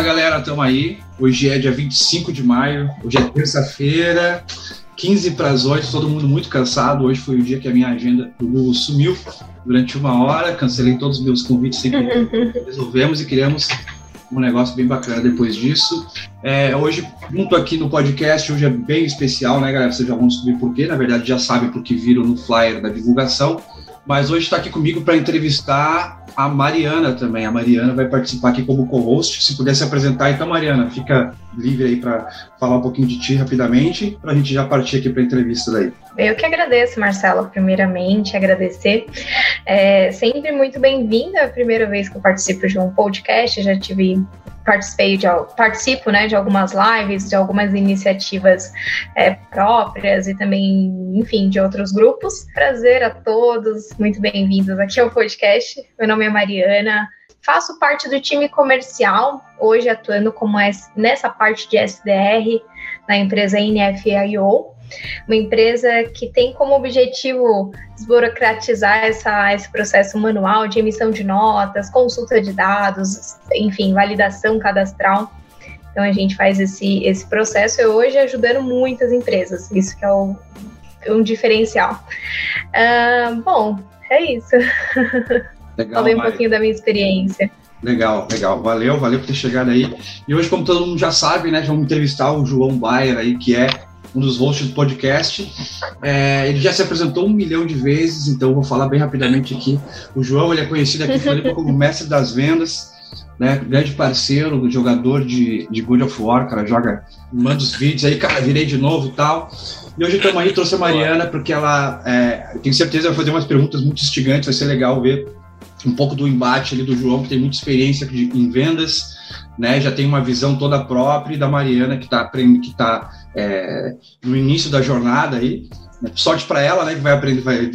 Fala galera, estamos aí. Hoje é dia 25 de maio, hoje é terça-feira, 15 para as 8, todo mundo muito cansado. Hoje foi o dia que a minha agenda do Google sumiu durante uma hora, cancelei todos os meus convites, sempre resolvemos e criamos um negócio bem bacana depois disso. É, hoje, junto aqui no podcast, hoje é bem especial, né, galera? Vocês já vão descobrir por quê. Na verdade, já sabem porque viram no flyer da divulgação. Mas hoje está aqui comigo para entrevistar a Mariana também. A Mariana vai participar aqui como co-host. Se puder se apresentar, então, Mariana, fica livre aí para falar um pouquinho de ti rapidamente, para a gente já partir aqui para a entrevista daí. Eu que agradeço, Marcelo, primeiramente, agradecer. É sempre muito bem-vinda, é a primeira vez que eu participo de um podcast, já tive participei de participo né, de algumas lives, de algumas iniciativas é, próprias e também, enfim, de outros grupos. Prazer a todos, muito bem-vindos aqui ao podcast. Meu nome é Mariana, faço parte do time comercial, hoje atuando como nessa parte de SDR na empresa NFIO uma empresa que tem como objetivo desburocratizar essa, esse processo manual de emissão de notas, consulta de dados, enfim, validação cadastral. Então a gente faz esse, esse processo e hoje ajudando muitas empresas. Isso que é o, um diferencial. Uh, bom, é isso. Legal, Falei um Mari. pouquinho da minha experiência. Legal, legal. Valeu, valeu por ter chegado aí. E hoje, como todo mundo já sabe, né, vamos entrevistar o João Bayer aí, que é um dos hosts do podcast. É, ele já se apresentou um milhão de vezes, então vou falar bem rapidamente aqui. O João ele é conhecido aqui como mestre das vendas, né? Grande parceiro, jogador de, de God of War, cara, joga, manda os vídeos aí, cara, virei de novo e tal. E hoje estamos aí, trouxe a Mariana, porque ela, é, tenho certeza, vai fazer umas perguntas muito instigantes, vai ser legal ver um pouco do embate ali do João, que tem muita experiência em vendas, né? Já tem uma visão toda própria, e da Mariana, que está que tá, é, no início da jornada aí. Sorte para ela, né? Que vai aprender, vai,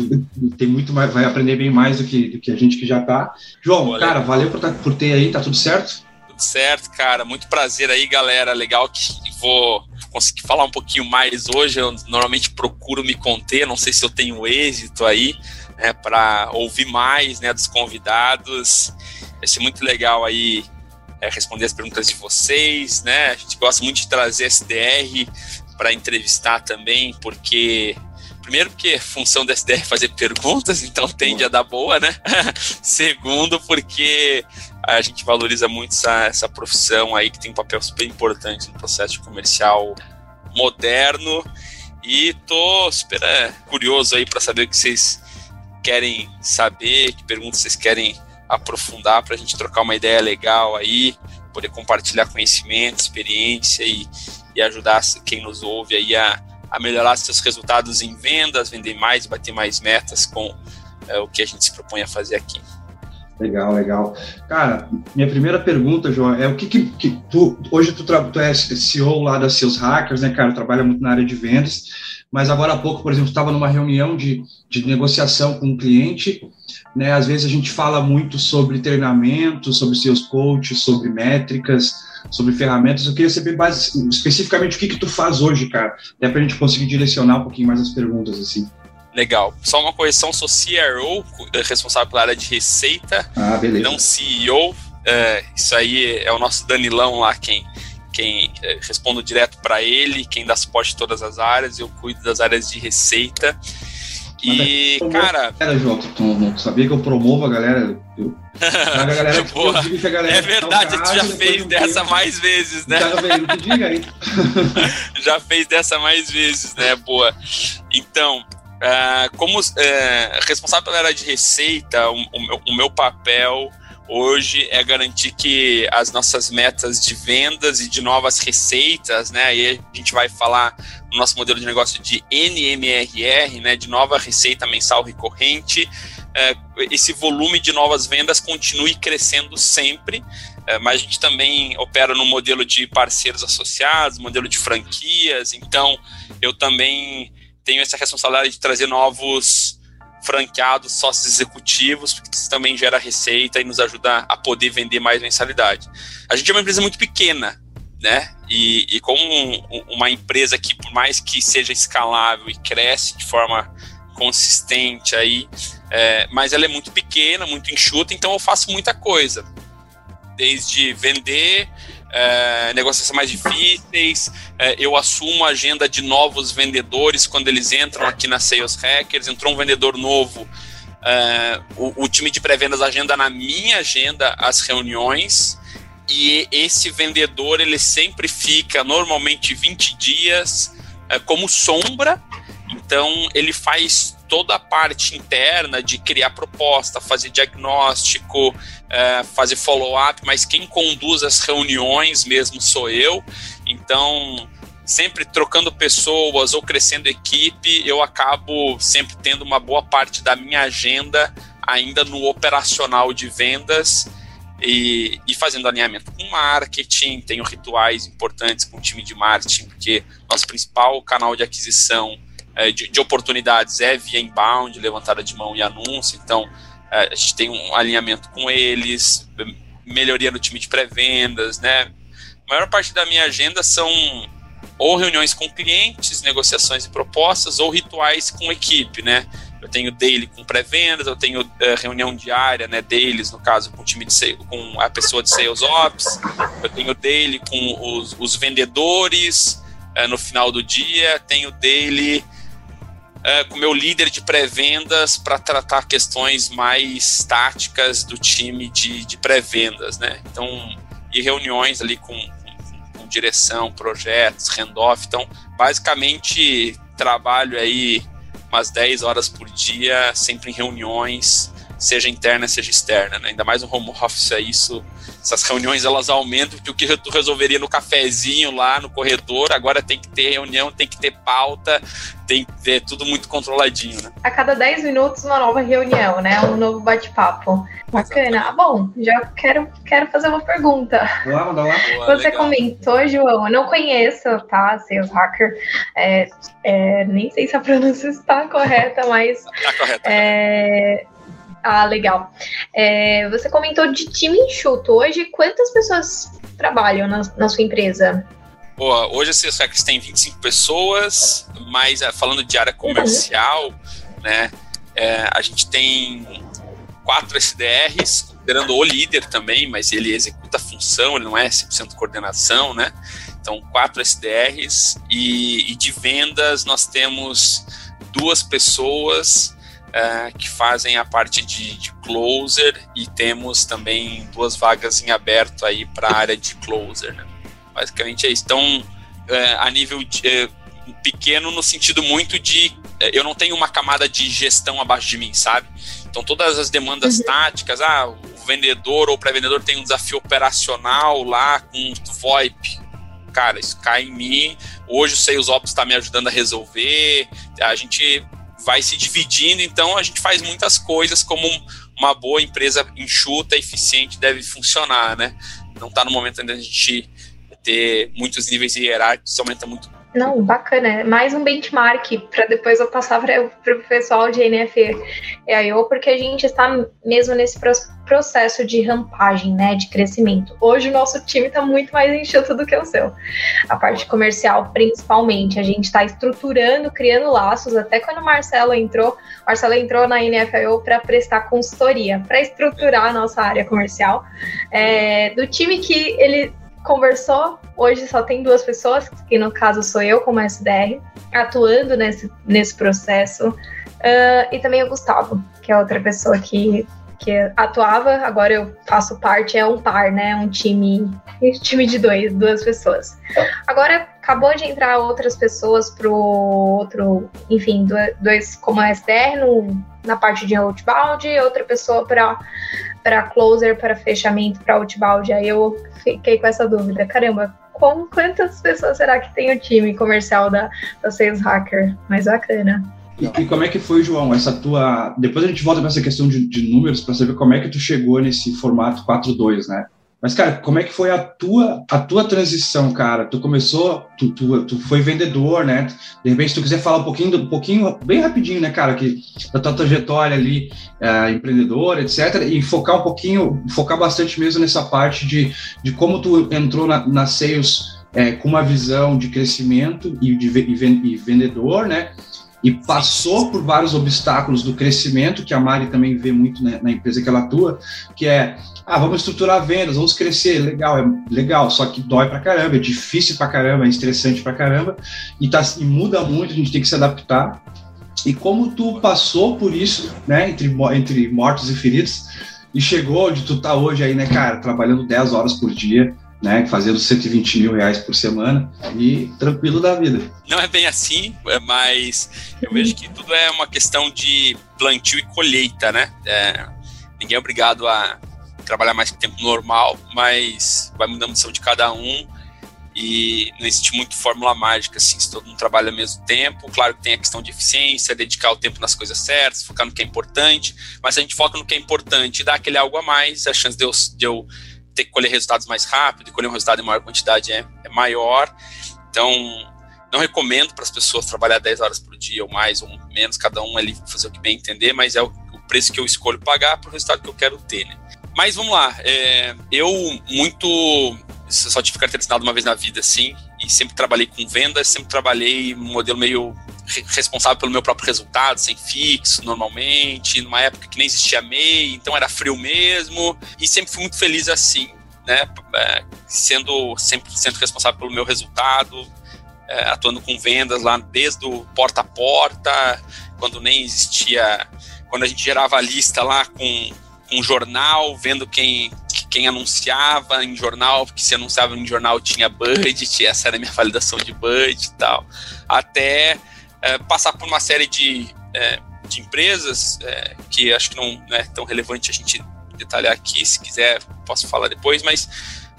tem muito mais, vai aprender bem mais do que, do que a gente que já tá. João, Olha, cara, valeu por, tá, por ter aí, tá tudo certo? Tudo certo, cara. Muito prazer aí, galera. Legal que vou conseguir falar um pouquinho mais hoje. Eu normalmente procuro me conter, não sei se eu tenho êxito aí, né, para ouvir mais, né, dos convidados. Vai ser muito legal aí é, responder as perguntas de vocês, né? A gente gosta muito de trazer SDR para entrevistar também, porque primeiro porque a função da SDR é fazer perguntas, então tende a dar boa, né? Segundo, porque a gente valoriza muito essa, essa profissão aí que tem um papel super importante no processo comercial moderno e tô super é, curioso aí para saber o que vocês querem saber, que perguntas vocês querem aprofundar para a gente trocar uma ideia legal aí, poder compartilhar conhecimento, experiência e, e ajudar quem nos ouve aí a, a melhorar seus resultados em vendas, vender mais, bater mais metas com é, o que a gente se propõe a fazer aqui. Legal, legal. Cara, minha primeira pergunta, João, é o que, que, que tu, hoje tu, tu é CEO lá da Seus Hackers, né, cara, trabalha muito na área de vendas, mas agora há pouco, por exemplo, estava numa reunião de, de negociação com um cliente né? Às vezes a gente fala muito sobre treinamento, sobre seus coaches, sobre métricas, sobre ferramentas. Eu queria saber mais especificamente o que que tu faz hoje, cara, até para a gente conseguir direcionar um pouquinho mais as perguntas assim. Legal. Só uma correção, sou CRO, responsável pela área de receita, ah, não CEO. É, isso aí é o nosso Danilão lá, quem, quem é, respondo direto para ele, quem dá suporte em todas as áreas, eu cuido das áreas de receita. E, cara. Era, João, tu, tu, sabia que eu promovo a galera? Eu, a galera que a galera é verdade, tu já fez dessa mais vezes, né? Já, fez dessa mais vezes, né? Boa. Então, uh, como uh, responsável pela área de receita, o, o, meu, o meu papel hoje é garantir que as nossas metas de vendas e de novas receitas, né? Aí a gente vai falar no nosso modelo de negócio de NMRR, né? De nova receita mensal recorrente. É, esse volume de novas vendas continue crescendo sempre, é, mas a gente também opera no modelo de parceiros associados, modelo de franquias, então eu também tenho essa responsabilidade de trazer novos franqueados, sócios executivos, porque isso também gera receita e nos ajuda a poder vender mais mensalidade. A gente é uma empresa muito pequena, né? E, e como um, uma empresa que, por mais que seja escalável e cresce de forma consistente aí, é, mas ela é muito pequena, muito enxuta, então eu faço muita coisa. Desde vender é, mais difíceis, é, eu assumo a agenda de novos vendedores quando eles entram aqui na Sales Hackers, entrou um vendedor novo, é, o, o, time de pré-vendas agenda na minha agenda as reuniões, e esse vendedor ele sempre fica normalmente 20 dias é, como sombra, então ele faz toda a parte interna de criar proposta, fazer diagnóstico, é, fazer follow-up, mas quem conduz as reuniões mesmo sou eu. Então, sempre trocando pessoas ou crescendo equipe, eu acabo sempre tendo uma boa parte da minha agenda ainda no operacional de vendas e, e, fazendo alinhamento com marketing, tenho rituais importantes com o time de marketing, porque nosso principal canal de aquisição é, de, de, oportunidades é via inbound, levantada de mão e anúncio, então é, a gente tem um alinhamento com eles, melhoria no time de pré-vendas, né? A maior parte da minha agenda são ou reuniões com clientes, negociações e propostas, ou rituais com equipe, né? Eu tenho daily com pré-vendas, eu tenho uh, reunião diária, né, deles, no caso, com o time de com a pessoa de sales ops, eu tenho daily com os, os vendedores uh, no final do dia, tenho daily uh, com meu líder de pré-vendas para tratar questões mais táticas do time de, de pré-vendas, né? Então, e reuniões ali com, com, com direção, projetos, handoff. Então, basicamente, trabalho aí umas 10 horas por dia, sempre em reuniões, seja interna, seja externa, né? Ainda mais no home office é isso. Essas reuniões elas aumentam, porque o que tu resolveria no cafezinho lá no corredor, agora tem que ter reunião, tem que ter pauta, tem que ter tudo muito controladinho, né? A cada 10 minutos uma nova reunião, né? Um novo bate-papo. Bacana. Ah, bom, já quero, quero fazer uma pergunta. Lá, lá. Você legal. comentou, João, eu não conheço, tá? Sales Hacker. É, é, nem sei se a pronúncia está correta, mas. Está correta. É, ah, legal. É, você comentou de time enxuto. Hoje, quantas pessoas trabalham na, na sua empresa? Boa, hoje a Hackers tem 25 pessoas, mas é, falando de área comercial, uhum. né, é, a gente tem quatro SDRs, considerando o líder também, mas ele executa a função, ele não é 100% coordenação, né? Então, quatro SDRs e, e de vendas nós temos duas pessoas uh, que fazem a parte de, de, closer e temos também duas vagas em aberto aí para a área de closer. Né? Basicamente é isso. Então, uh, a nível de, uh, pequeno no sentido muito de eu não tenho uma camada de gestão abaixo de mim, sabe? Então todas as demandas uhum. táticas, ah, o vendedor ou o pré-vendedor tem um desafio operacional lá com VoIP. Cara, isso cai em mim. Hoje o Sales Ops está me ajudando a resolver. A gente vai se dividindo, então a gente faz muitas coisas como uma boa empresa enxuta, eficiente deve funcionar, né? Não está no momento ainda a gente ter muitos níveis hierárquicos, aumenta muito não, bacana. É mais um benchmark para depois eu passar para o pessoal de NFE EIO, porque a gente está mesmo nesse processo de rampagem, né, de crescimento. Hoje o nosso time está muito mais enxuto do que o seu. A parte comercial, principalmente, a gente está estruturando, criando laços. Até quando o Marcelo entrou, Marcelo entrou na NFIO para prestar consultoria, para estruturar a nossa área comercial. É, do time que ele conversou. Hoje só tem duas pessoas, que no caso sou eu como SDR, atuando nesse, nesse processo. Uh, e também o Gustavo, que é outra pessoa que, que atuava, agora eu faço parte, é um par, né? Um time, time de dois, duas pessoas. Agora acabou de entrar outras pessoas pro outro, enfim, dois como SDR no, na parte de outbound, outra pessoa para closer, para fechamento, para outbound. Aí eu fiquei com essa dúvida. Caramba, com quantas pessoas será que tem o time comercial da, da Sales Hacker? Mais bacana. E, e, como é que foi, João, essa tua... Depois a gente volta para essa questão de, de números para saber como é que tu chegou nesse formato 4.2, né? Mas, cara, como é que foi a tua, a tua transição, cara? Tu começou, tu, tu, tu foi vendedor, né? De repente, se tu quiser falar um pouquinho, um pouquinho, bem rapidinho, né, cara, que da tua trajetória ali, é, empreendedor, etc., e focar um pouquinho, focar bastante mesmo nessa parte de, de como tu entrou na, na sales é, com uma visão de crescimento e de e vendedor, né? E passou por vários obstáculos do crescimento, que a Mari também vê muito na, na empresa que ela atua, que é ah, vamos estruturar vendas, vamos crescer, legal, é legal, só que dói pra caramba, é difícil pra caramba, é estressante pra caramba, e, tá, e muda muito, a gente tem que se adaptar. E como tu passou por isso, né, entre, entre mortos e feridos, e chegou onde tu tá hoje aí, né, cara, trabalhando 10 horas por dia, né, fazendo 120 mil reais por semana e tranquilo da vida. Não é bem assim, é, mas eu vejo que tudo é uma questão de plantio e colheita, né? É, ninguém é obrigado a trabalhar mais que tempo normal, mas vai mudando a missão de cada um e não existe muito fórmula mágica, assim, se todo mundo trabalha ao mesmo tempo. Claro que tem a questão de eficiência, dedicar o tempo nas coisas certas, focar no que é importante, mas se a gente foca no que é importante e dá aquele algo a mais, a chance de eu, de eu ter que colher resultados mais rápido, e colher um resultado em maior quantidade é, é maior. Então, não recomendo para as pessoas trabalhar 10 horas por dia ou mais ou menos, cada um ali fazer o que bem entender, mas é o, o preço que eu escolho pagar para o resultado que eu quero ter, né? Mas vamos lá, é, eu muito. Só tive carteira assinada uma vez na vida, assim, e sempre trabalhei com vendas, sempre trabalhei um modelo meio responsável pelo meu próprio resultado, sem fixo, normalmente, numa época que nem existia MEI, então era frio mesmo, e sempre fui muito feliz assim, né, é, sendo sempre sendo responsável pelo meu resultado, é, atuando com vendas lá desde o porta a porta, quando nem existia, quando a gente gerava a lista lá com um jornal, vendo quem, quem anunciava em jornal, porque se anunciava em jornal tinha budget, essa era a minha validação de budget e tal, até é, passar por uma série de, é, de empresas é, que acho que não, é tão relevante a gente detalhar aqui, se quiser posso falar depois, mas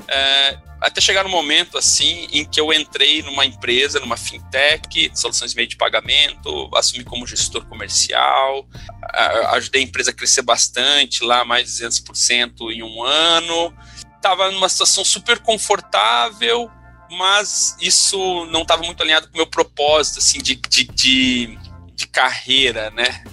é, até chegar no momento assim em que eu entrei numa empresa, numa fintech, soluções de meio de pagamento, assumi como gestor comercial, ajudei a empresa a crescer bastante, lá mais de 200% em um ano. Estava numa situação super confortável, mas isso não estava muito alinhado com o meu propósito assim de, de, de, de carreira, né?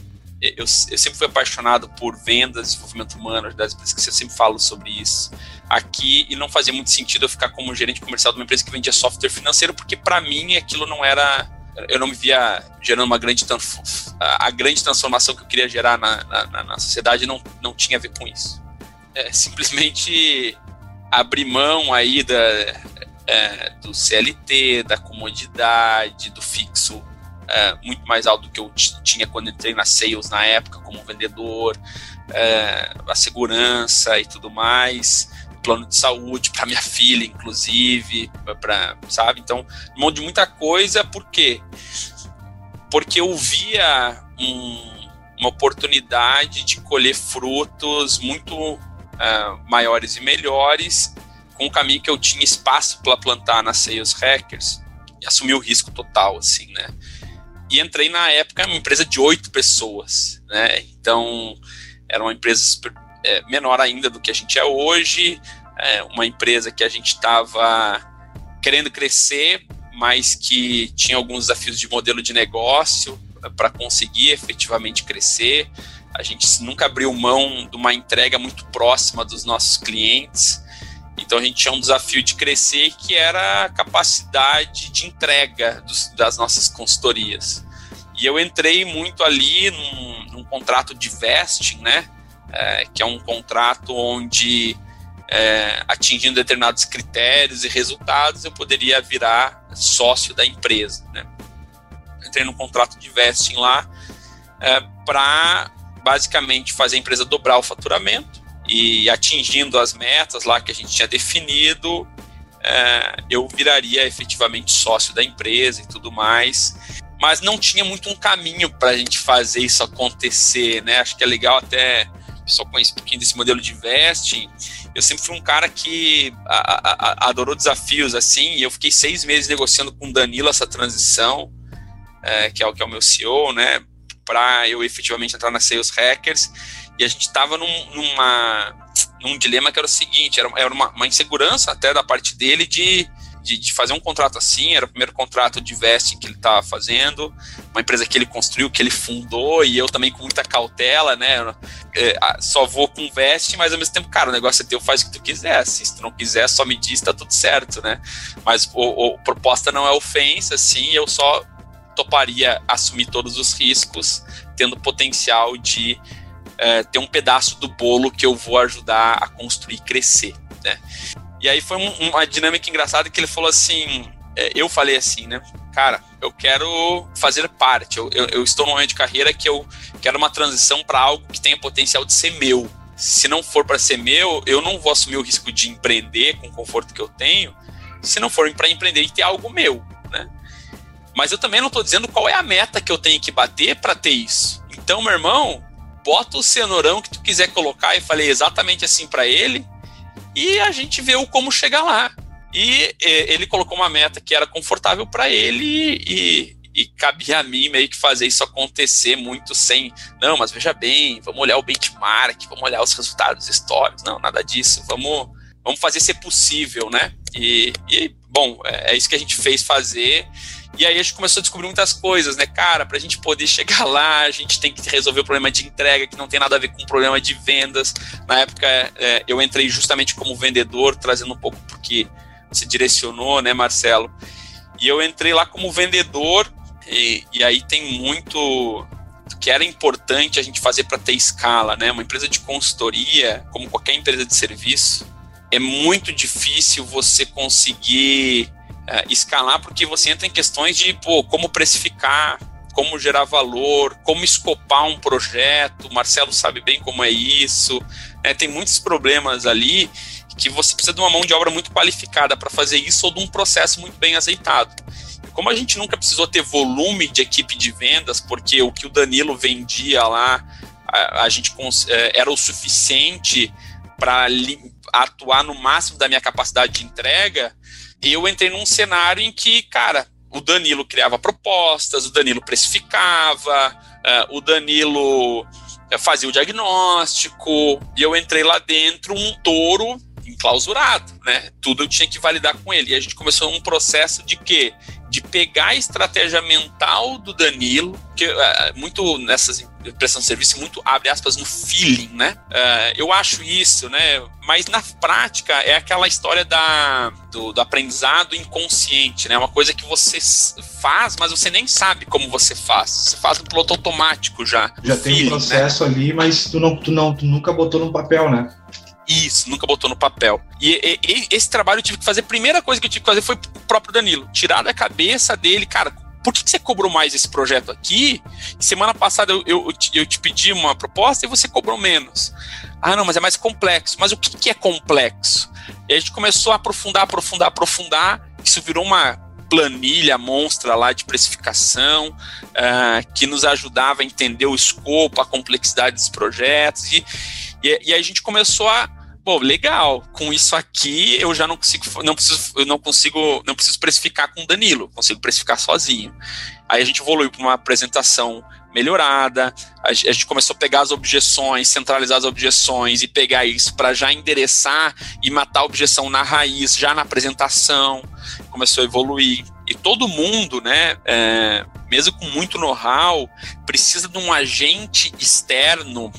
Eu, eu, sempre fui apaixonado por vendas, desenvolvimento humano, das empresas que eu sempre falo sobre isso aqui e não fazia muito sentido eu ficar como gerente comercial de uma empresa que vendia software financeiro, porque para mim aquilo não era. Eu não me via gerando uma grande. A grande transformação que eu queria gerar na, na, na sociedade não, não tinha a ver com isso. É, simplesmente abrir mão aí da, é, do CLT, da comodidade, do fixo é, muito mais alto do que eu tinha quando entrei na sales na época como vendedor, é, a segurança e tudo mais plano de saúde para minha filha, inclusive, para sabe? Então, um monte de muita coisa, por quê? Porque eu via um, uma oportunidade de colher frutos muito uh, maiores e melhores com o caminho que eu tinha espaço para plantar na Sales Hackers e assumi o risco total, assim, né? E entrei na época uma empresa de oito pessoas, né? Então, era uma empresa super é, menor ainda do que a gente é hoje, é, uma empresa que a gente estava querendo crescer, mas que tinha alguns desafios de modelo de negócio para conseguir efetivamente crescer. A gente nunca abriu mão de uma entrega muito próxima dos nossos clientes. Então a gente tinha um desafio de crescer que era a capacidade de entrega dos, das nossas consultorias. E eu entrei muito ali num, num contrato de vesting, né? é, que é um contrato onde, é, atingindo determinados critérios e resultados, eu poderia virar sócio da empresa. Né? Entrei num contrato de vesting lá é, para basicamente fazer a empresa dobrar o faturamento e atingindo as metas lá que a gente tinha definido, é, eu viraria efetivamente sócio da empresa e tudo mais mas não tinha muito um caminho para a gente fazer isso acontecer, né? Acho que é legal até pessoal conhece um pouquinho desse modelo de vesting. Eu sempre fui um cara que a, a, adorou desafios assim, e eu fiquei seis meses negociando com o Danilo essa transição, é, que, é o, que é o meu CEO, né, para eu efetivamente entrar na Sales Hackers. E a gente estava num, numa, num dilema que era o seguinte: era, era uma, uma insegurança até da parte dele de de, de, fazer um contrato assim, era o primeiro contrato de vesting que ele estava fazendo, uma empresa que ele construiu, que ele fundou, e eu também com muita cautela, né? É, só vou com vesting, mas ao mesmo tempo, cara, o negócio é teu, faz o que tu quiser. Assim, se tu não quiser, só me diz, tá tudo certo, né? Mas o, o proposta não é ofensa, assim, eu só toparia assumir todos os riscos, tendo potencial de é, ter um pedaço do bolo que eu vou ajudar a construir crescer, né? E aí foi um, uma dinâmica engraçada que ele falou assim, é, eu falei assim, né? Cara, eu quero fazer parte. Eu, eu, eu estou num momento de carreira que eu quero uma transição para algo que tenha potencial de ser meu. Se não for para ser meu, eu não vou assumir o risco de empreender com o conforto que eu tenho. Se não for para empreender e ter algo meu, né? Mas eu também não estou dizendo qual é a meta que eu tenho que bater para ter isso. Então, meu irmão, bota o cenourão que tu quiser colocar. E falei exatamente assim para ele. E a gente vê o como chegar lá. E ele colocou uma meta que era confortável para ele e, e cabia a mim meio que fazer isso acontecer muito sem, não, mas veja bem, vamos olhar o benchmark, vamos olhar os resultados históricos, não, nada disso, vamos, vamos fazer ser possível, né? E, e bom, é, é isso que a gente fez fazer e aí a gente começou a descobrir muitas coisas, né? Cara, para a gente poder chegar lá, a gente tem que resolver o problema de entrega, que não tem nada a ver com o problema de vendas. Na época, é, eu entrei justamente como vendedor, trazendo um pouco porque você direcionou, né, Marcelo? E eu entrei lá como vendedor, e, e aí tem muito que era importante a gente fazer para ter escala, né? Uma empresa de consultoria, como qualquer empresa de serviço, é muito difícil você conseguir é, escalar porque você entra em questões de pô, como precificar, como gerar valor, como escopar um projeto. O Marcelo sabe bem como é isso. É, tem muitos problemas ali que você precisa de uma mão de obra muito qualificada para fazer isso ou de um processo muito bem azeitado. Como a gente nunca precisou ter volume de equipe de vendas, porque o que o Danilo vendia lá, a, a gente é, era o suficiente para atuar no máximo da minha capacidade de entrega, eu entrei num cenário em que, cara, o Danilo criava propostas, o Danilo precificava, uh, o Danilo eh, fazia o diagnóstico, e eu entrei lá dentro um touro enclausurado, né? Tudo eu tinha que validar com ele. E a gente começou um processo de quê? De pegar a estratégia mental do Danilo, que uh, muito nessas prestação de serviço, muito abre aspas no feeling, né? Uh, eu acho isso, né? Mas na prática é aquela história da, do, do, aprendizado inconsciente, né? Uma coisa que você faz, mas você nem sabe como você faz. Você faz no piloto automático já. Já tem feeling, um processo né? ali, mas tu, não, tu, não, tu nunca botou no papel, né? Isso, nunca botou no papel. E, e, e, esse trabalho eu tive que fazer, a primeira coisa que eu tive que fazer foi o próprio Danilo. Tirar da cabeça dele, cara, por que, que você cobrou mais esse projeto aqui? Semana passada eu, eu, eu, te pedi uma proposta e você cobrou menos. Ah, não, mas é mais complexo. Mas o que, que é complexo? E a gente começou a aprofundar, aprofundar, aprofundar. Isso virou uma planilha monstra lá de precificação uh, que nos ajudava a entender o escopo, a complexidade dos projetos. E, e, e a gente começou a pô, legal, com isso aqui eu já não consigo, não preciso, eu não consigo, não preciso precificar com o Danilo, consigo precificar sozinho. Aí a gente evoluiu para uma apresentação melhorada, a gente começou a pegar as objeções, centralizar as objeções e pegar isso para já endereçar e matar a objeção na raiz, já na apresentação, começou a evoluir. E todo mundo, né, é, mesmo com muito know-how, precisa de um agente externo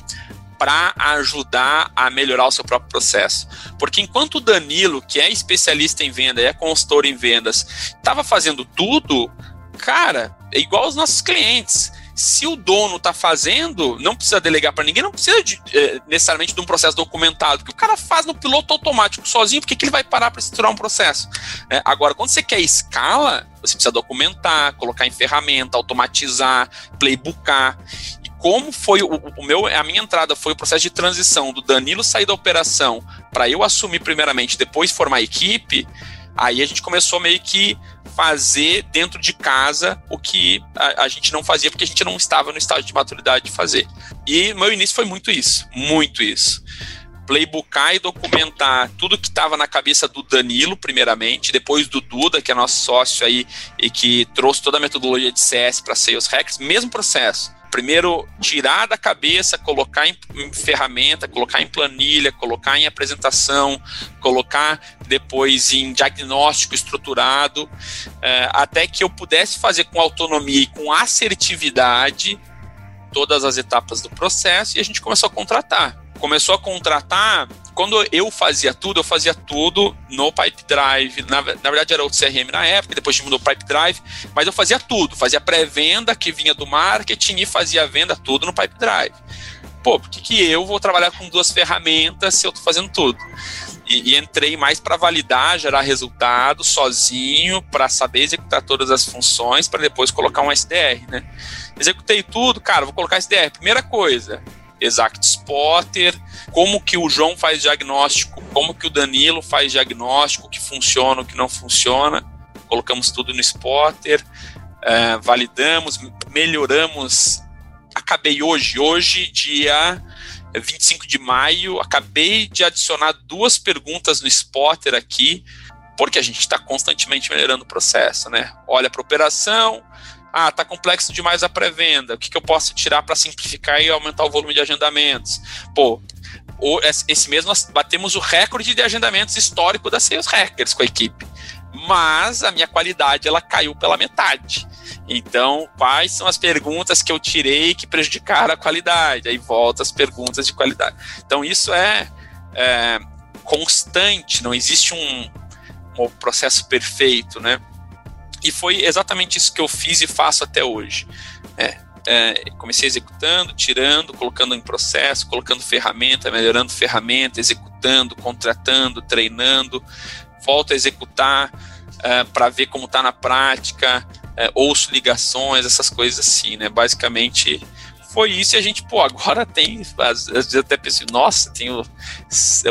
para ajudar a melhorar o seu próprio processo. Porque enquanto o Danilo, que é especialista em venda, é consultor em vendas, estava fazendo tudo, cara, é igual aos nossos clientes. Se o dono está fazendo, não precisa delegar para ninguém, não precisa de, é, necessariamente de um processo documentado, porque o cara faz no piloto automático sozinho, porque que ele vai parar para estruturar um processo? É, agora, quando você quer escala, você precisa documentar, colocar em ferramenta, automatizar, playbookar como foi o, o, meu a minha entrada foi o processo de transição do Danilo sair da operação para eu assumir primeiramente, depois formar a equipe, aí a gente começou meio que fazer dentro de casa o que a, a, gente não fazia porque a gente não estava no estágio de maturidade de fazer. E meu início foi muito isso, muito isso. Playbookar e documentar tudo que estava na cabeça do Danilo, primeiramente, depois do Duda, que é nosso sócio aí e que trouxe toda a metodologia de CS para Sales Hacks, mesmo processo primeiro tirar da cabeça, colocar em, em, ferramenta, colocar em planilha, colocar em apresentação, colocar depois em diagnóstico estruturado, é, até que eu pudesse fazer com autonomia e com assertividade todas as etapas do processo e a gente começou a contratar. Começou a contratar quando eu fazia tudo, eu fazia tudo no Pipe Drive. Na, na verdade, era o CRM na época, depois mudou o Pipe Drive, mas eu fazia tudo. Fazia pré-venda que vinha do marketing e fazia a venda tudo no Pipe Drive. Pô, por que, que eu vou trabalhar com duas ferramentas se eu estou fazendo tudo? E, e, entrei mais para validar, gerar resultado sozinho, para saber executar todas as funções, para depois colocar um SDR, né? Executei tudo, cara, vou colocar SDR. Primeira coisa, Exact Spotter, como que o João faz diagnóstico, como que o Danilo faz diagnóstico, o que funciona, o que não funciona. Colocamos tudo no Spotter, é, validamos, melhoramos. Acabei hoje, hoje, dia 25 de maio, acabei de adicionar duas perguntas no Spotter aqui, porque a gente está constantemente melhorando o processo, né? Olha para operação, ah, tá complexo demais a pré-venda. O que, que eu posso tirar para simplificar e aumentar o volume de agendamentos? Pô, esse mês nós batemos o recorde de agendamentos histórico da Sales Hackers com a equipe. Mas a minha qualidade ela caiu pela metade. Então, quais são as perguntas que eu tirei que prejudicaram a qualidade? Aí volta as perguntas de qualidade. Então, isso é, é constante, não existe um, um processo perfeito, né? E foi exatamente isso que eu fiz e faço até hoje. É, é, comecei executando, tirando, colocando em processo, colocando ferramenta, melhorando ferramenta, executando, contratando, treinando, volto a executar é, para ver como está na prática, é, ouço ligações, essas coisas assim, né? Basicamente foi isso e a gente, pô, agora tem, às vezes até pensei, nossa, tenho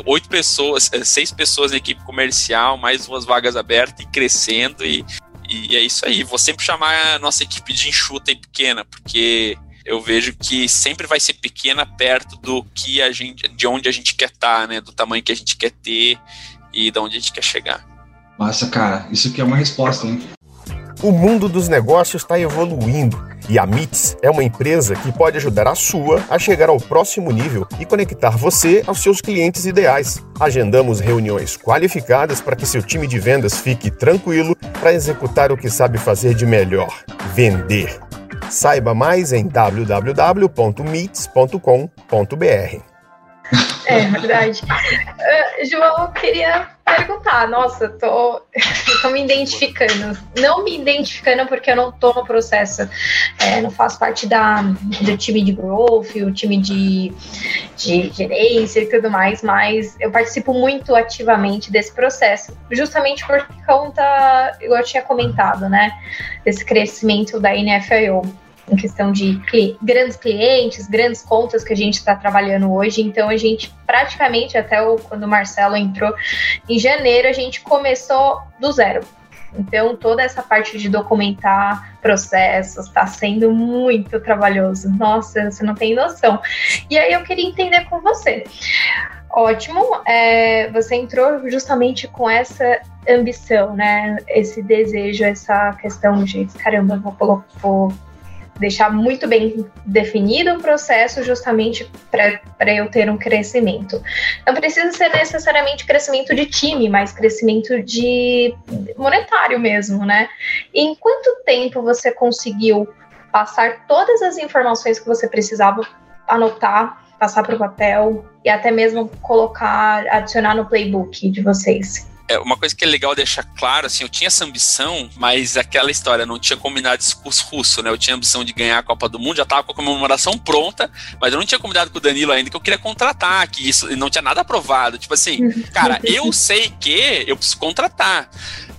oito pessoas, é, seis pessoas na equipe comercial, mais duas vagas abertas e crescendo e e é isso aí. Vou sempre chamar a nossa equipe de enxuta e pequena, porque eu vejo que sempre vai ser pequena perto do que a gente, de onde a gente quer estar, tá, né? Do tamanho que a gente quer ter e de onde a gente quer chegar. Massa, cara. Isso aqui é uma resposta, hein? O mundo dos negócios está evoluindo e a MITS é uma empresa que pode ajudar a sua a chegar ao próximo nível e conectar você aos seus clientes ideais. Agendamos reuniões qualificadas para que seu time de vendas fique tranquilo para executar o que sabe fazer de melhor: vender. Saiba mais em www.meets.com.br. É verdade. Uh, João, eu queria perguntar, nossa, tô, tô me identificando. Não me identificando porque eu não tô no processo, é, não faço parte da, do time de growth, o time de, de gerência e tudo mais, mas eu participo muito ativamente desse processo, justamente por conta, igual eu tinha comentado, né, desse crescimento da NFIO em questão de cli grandes clientes, grandes contas que a gente está trabalhando hoje. Então, a gente praticamente, até o, quando o Marcelo entrou em janeiro, a gente começou do zero. Então, toda essa parte de documentar processos está sendo muito trabalhoso. Nossa, você não tem noção. E aí, eu queria entender com você. Ótimo, é, você entrou justamente com essa ambição, né? Esse desejo, essa questão de caramba, vou, vou deixar muito bem definido o processo justamente para eu ter um crescimento. Não precisa ser necessariamente crescimento de time, mas crescimento de monetário mesmo, né? E em quanto tempo você conseguiu passar todas as informações que você precisava anotar, passar para o papel e até mesmo colocar, adicionar no playbook de vocês? É uma coisa que é legal deixar claro, assim, eu tinha essa ambição, mas aquela história, não tinha combinado discurso russo, né? Eu tinha a ambição de ganhar a Copa do Mundo, já tava com a comemoração pronta, mas eu não tinha combinado com o Danilo ainda que eu queria contratar, que isso não tinha nada aprovado. Tipo assim, cara, eu sei que eu preciso contratar.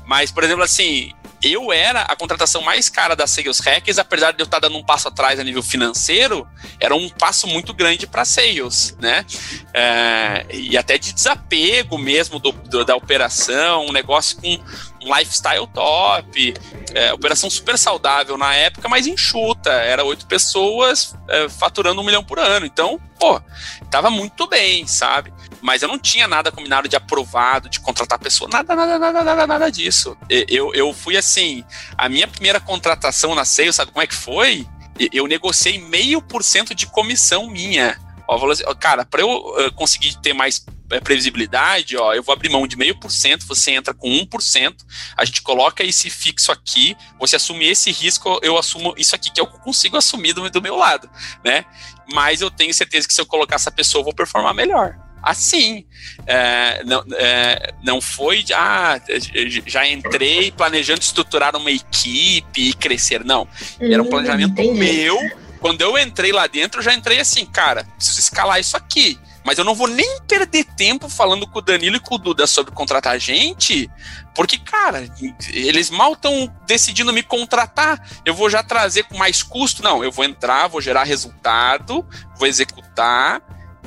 Mas, por exemplo, assim, eu era a contratação mais cara da Sales Hackers, apesar de eu estar dando um passo atrás a nível financeiro, era um passo muito grande para sales, né? É, e até de desapego mesmo do, do, da operação, um negócio com um lifestyle top, é, operação super saudável na época, mas enxuta, era oito pessoas é, faturando um milhão por ano, então, pô, tava muito bem, sabe? Mas eu não tinha nada combinado de aprovado, de contratar pessoa, nada, nada, nada, nada, nada disso. Eu, eu fui assim, a minha primeira contratação na Sales, sabe como é que foi? Eu negociei meio por cento de comissão minha. Ó, assim, cara, para eu conseguir ter mais é, previsibilidade, ó, eu vou abrir mão de meio por cento, você entra com 1%, a gente coloca esse fixo aqui, você assume esse risco, eu assumo isso aqui, que eu consigo assumir do, do meu lado, né? Mas eu tenho certeza que se eu colocar essa pessoa, eu vou performar melhor. Assim. É, não, é, não foi, ah, já entrei planejando estruturar uma equipe e crescer. Não. Era um hum, planejamento hum, meu. Quando eu entrei lá dentro, eu já entrei assim, cara, preciso escalar isso aqui. Mas eu não vou nem perder tempo falando com o Danilo e com o Duda sobre contratar gente, porque, cara, eles mal estão decidindo me contratar. Eu vou já trazer com mais custo? Não, eu vou entrar, vou gerar resultado, vou executar.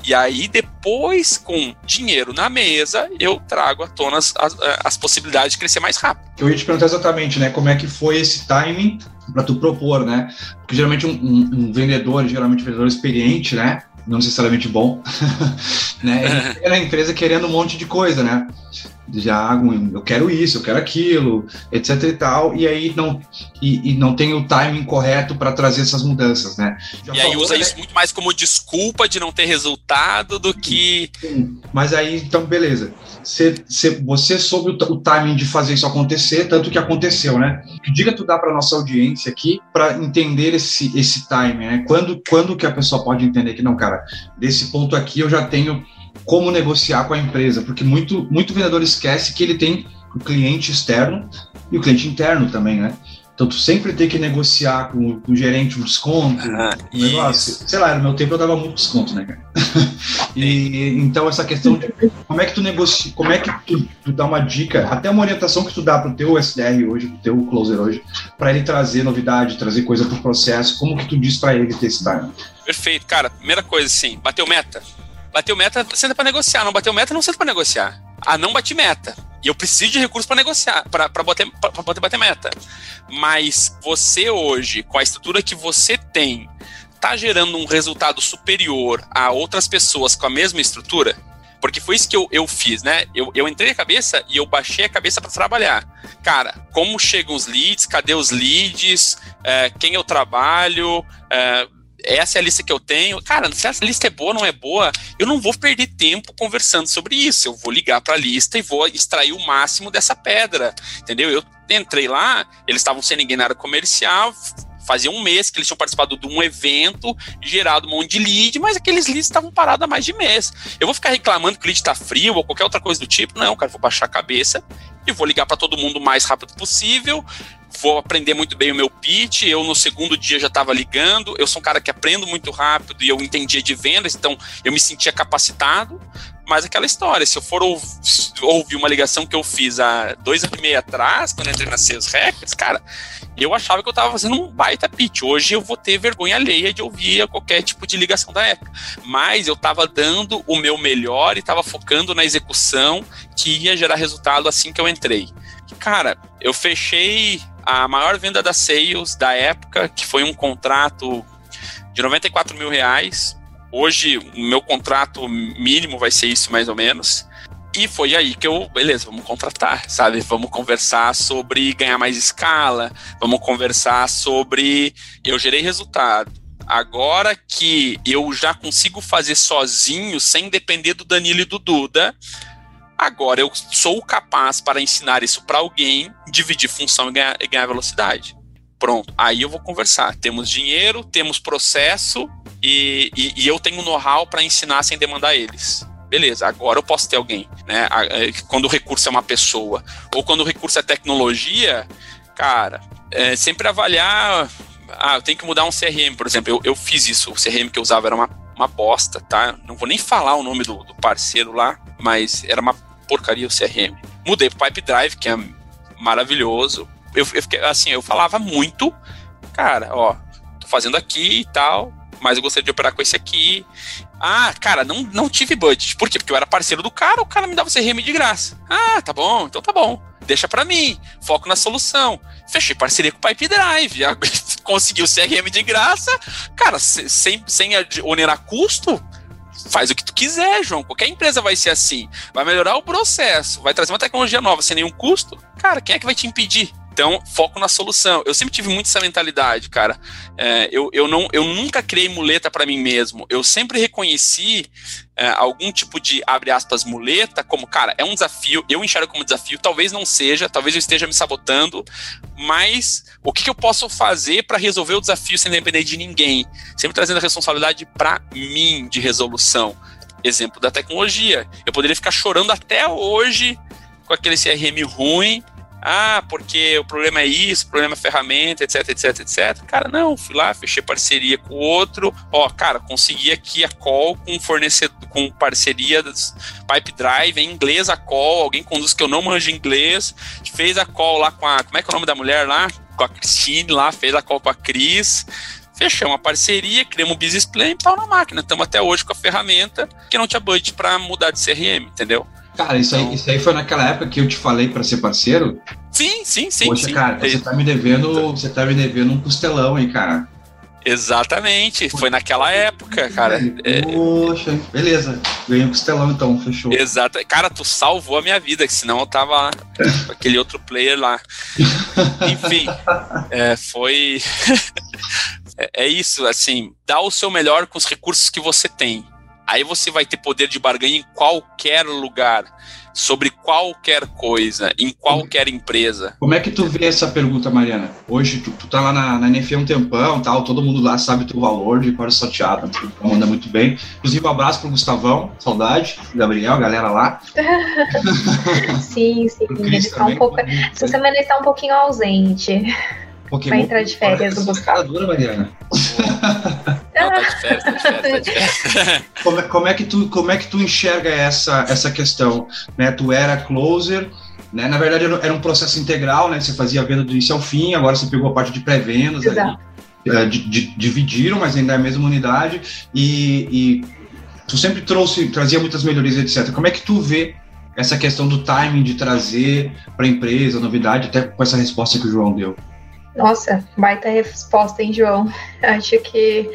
E aí, depois, com dinheiro na mesa, eu trago à tona as, as, as possibilidades de crescer mais rápido. Eu ia te perguntar exatamente, né? Como é que foi esse timing para tu propor, né? Porque geralmente um, um, um vendedor, geralmente um vendedor experiente, né? não necessariamente bom, né? Ele na empresa querendo um monte de coisa, né? Já eu quero isso, eu quero aquilo, etc e tal, e aí não e, e não tem o timing correto para trazer essas mudanças, né? Já e aí usa né? isso muito mais como desculpa de não ter resultado do que. Sim. Mas aí então beleza você, você soube o, o, timing de fazer isso acontecer, tanto que aconteceu, né? Que dica tu dá para nossa audiência aqui para entender esse, esse timing, né? Quando, quando que a pessoa pode entender que não, cara, desse ponto aqui eu já tenho como negociar com a empresa, porque muito, muito vendedor esquece que ele tem o cliente externo e o cliente interno também, né? Então, tu sempre tem que negociar com, com o gerente um desconto, ah, um negócio. Sei lá, no meu tempo eu dava muito desconto, né, cara? e então, essa questão de como é que tu negocia, como é que tu, tu dá uma dica, até uma orientação que tu dá pro teu SDR hoje, pro teu closer hoje, para ele trazer novidade, trazer coisa pro processo, como que tu diz para ele ter esse time? Perfeito, cara. Primeira coisa, assim, bateu meta. Bateu meta, senta para negociar. Não bateu meta, não senta para negociar. Ah, não bati meta. E eu preciso de recursos para negociar, para poder, poder bater meta. Mas você hoje, com a estrutura que você tem, tá gerando um resultado superior a outras pessoas com a mesma estrutura? Porque foi isso que eu, eu fiz, né? Eu, eu entrei a cabeça e eu baixei a cabeça para trabalhar. Cara, como chegam os leads? Cadê os leads? É, quem eu trabalho? É, essa é a lista que eu tenho. Cara, se essa lista é boa ou não é boa, eu não vou perder tempo conversando sobre isso. Eu vou ligar para a lista e vou extrair o máximo dessa pedra, entendeu? Eu entrei lá, eles estavam sem ninguém na área comercial, fazia um mês que eles tinham participado de um evento, gerado um monte de lead, mas aqueles leads estavam parados há mais de mês. Eu vou ficar reclamando que o lead está frio ou qualquer outra coisa do tipo? Não, cara, vou baixar a cabeça e vou ligar para todo mundo o mais rápido possível, vou aprender muito bem o meu pitch. Eu, no segundo dia, já estava ligando. Eu sou um cara que aprendo muito rápido e eu entendia de vendas, então eu me sentia capacitado. Mas aquela história, se eu for ouvir uma ligação que eu fiz há dois anos e meio atrás, quando entrei na Sales Records, cara, eu achava que eu estava fazendo um baita pitch. Hoje eu vou ter vergonha alheia de ouvir qualquer tipo de ligação da época. Mas eu estava dando o meu melhor e estava focando na execução que ia gerar resultado assim que eu entrei. Cara, eu fechei a maior venda da Sales da época, que foi um contrato de 94 mil reais. Hoje, o meu contrato mínimo vai ser isso, mais ou menos. E foi aí que eu, beleza, vamos contratar, sabe? Vamos conversar sobre ganhar mais escala, vamos conversar sobre eu gerei resultado. Agora que eu já consigo fazer sozinho, sem depender do Danilo e do Duda, Agora eu sou capaz para ensinar isso para alguém, dividir função e ganhar, e ganhar velocidade. Pronto, aí eu vou conversar. Temos dinheiro, temos processo e, e, e eu tenho know-how para ensinar sem demandar eles. Beleza, agora eu posso ter alguém. Né? É, quando o recurso é uma pessoa ou quando o recurso é tecnologia, cara, é sempre avaliar. Ah, eu tenho que mudar um CRM, por exemplo. Eu, eu fiz isso. O CRM que eu usava era uma, uma bosta, tá? Não vou nem falar o nome do, do parceiro lá, mas era uma porcaria o CRM. Mudei pro Pipe Drive, que é maravilhoso. Eu, eu fiquei, assim, eu falava muito, cara, ó, tô fazendo aqui e tal, mas eu gostaria de operar com esse aqui. Ah, cara, não, não tive budget. Por quê? Porque eu era parceiro do cara, o cara me dava o CRM de graça. Ah, tá bom, então tá bom. Deixa para mim, foco na solução. Fechei parceria com o Pipe Drive, consegui o CRM de graça. Cara, sem, sem onerar custo, faz o que tu quiser, João. Qualquer empresa vai ser assim. Vai melhorar o processo, vai trazer uma tecnologia nova sem nenhum custo. Cara, quem é que vai te impedir? Então, foco na solução. Eu sempre tive muito essa mentalidade, cara. É, eu, eu, não, eu nunca criei muleta para mim mesmo. Eu sempre reconheci é, algum tipo de, abre aspas, muleta, como, cara, é um desafio, eu enxergo como desafio, talvez não seja, talvez eu esteja me sabotando, mas o que, que eu posso fazer para resolver o desafio sem depender de ninguém? Sempre trazendo a responsabilidade para mim de resolução. exemplo da tecnologia. Eu poderia ficar chorando até hoje com aquele CRM ruim, ah, porque o problema é isso, o problema é ferramenta, etc, etc, etc. Cara, não, fui lá, fechei parceria com o outro. Ó, cara, consegui aqui a call com fornecedor, com parceria das Pipe Drive, em inglês a call, alguém conduz que eu não manjo inglês, fez a call lá com a, como é que é o nome da mulher lá? Com a Christine lá, fez a call com a Cris. Fechamos uma parceria, criamos um business plan e pau na máquina. Estamos até hoje com a ferramenta que não tinha budget para mudar de CRM, entendeu? Cara, isso, então, aí, isso aí foi naquela época que eu te falei para ser parceiro? Sim, sim, sim. Poxa, sim. cara, você tá me devendo, você tá me devendo um costelão aí, cara. Exatamente, foi naquela época, cara. Poxa, é... beleza. Ganhei um costelão então, fechou. Exato. Cara, tu salvou a minha vida, que senão eu tava com aquele outro player lá. Enfim, é, foi. é, é isso, assim, dá o seu melhor com os recursos que você tem. Aí você vai ter poder de barganha em qualquer lugar, sobre qualquer coisa, em qualquer empresa. Como é que tu vê essa pergunta, Mariana? Hoje tu, tu tá lá na, na NFE um tempão, tal, todo mundo lá sabe o teu valor de fora sorteado, tu anda muito bem. Inclusive, um abraço pro Gustavão, saudade, Gabriel, a galera lá. sim, sim, ele está um pouco. Essa semana ele está um pouquinho ausente. Pokémon, vai entrar de férias o Gustavo. dura, Mariana. Não, tá de férias, tá de férias, tá de férias. como, é, como, é que tu, como é que tu enxerga essa, essa questão? Né? Tu era closer, né? Na verdade era um processo integral, né? Você fazia a venda do início ao fim, agora você pegou a parte de pré-vendas. É, dividiram, mas ainda é a mesma unidade e, e tu sempre trouxe, trazia muitas melhorias, etc. Como é que tu vê essa questão do timing de trazer para a empresa novidade, até com essa resposta que o João deu? Nossa, baita resposta, hein, João? Acho que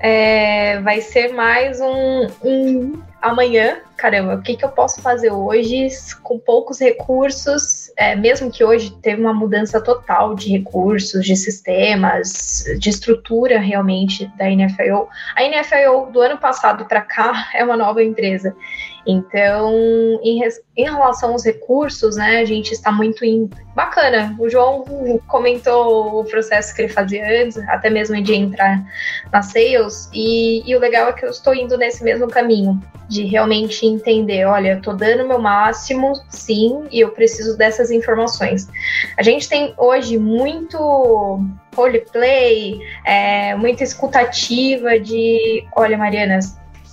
é, vai ser mais um, um amanhã. Caramba, o que, que eu posso fazer hoje com poucos recursos? É, mesmo que hoje teve uma mudança total de recursos, de sistemas, de estrutura realmente da NFIO. A NFIO do ano passado para cá é uma nova empresa. Então, em, em, relação aos recursos, né, a gente está muito em. Bacana, o João comentou o processo que ele fazia antes, até mesmo de entrar na sales, e, e o legal é que eu estou indo nesse mesmo caminho, de realmente entender: olha, eu estou dando meu máximo, sim, e eu preciso dessas informações. A gente tem hoje muito roleplay, é, muita escutativa de: olha, Mariana,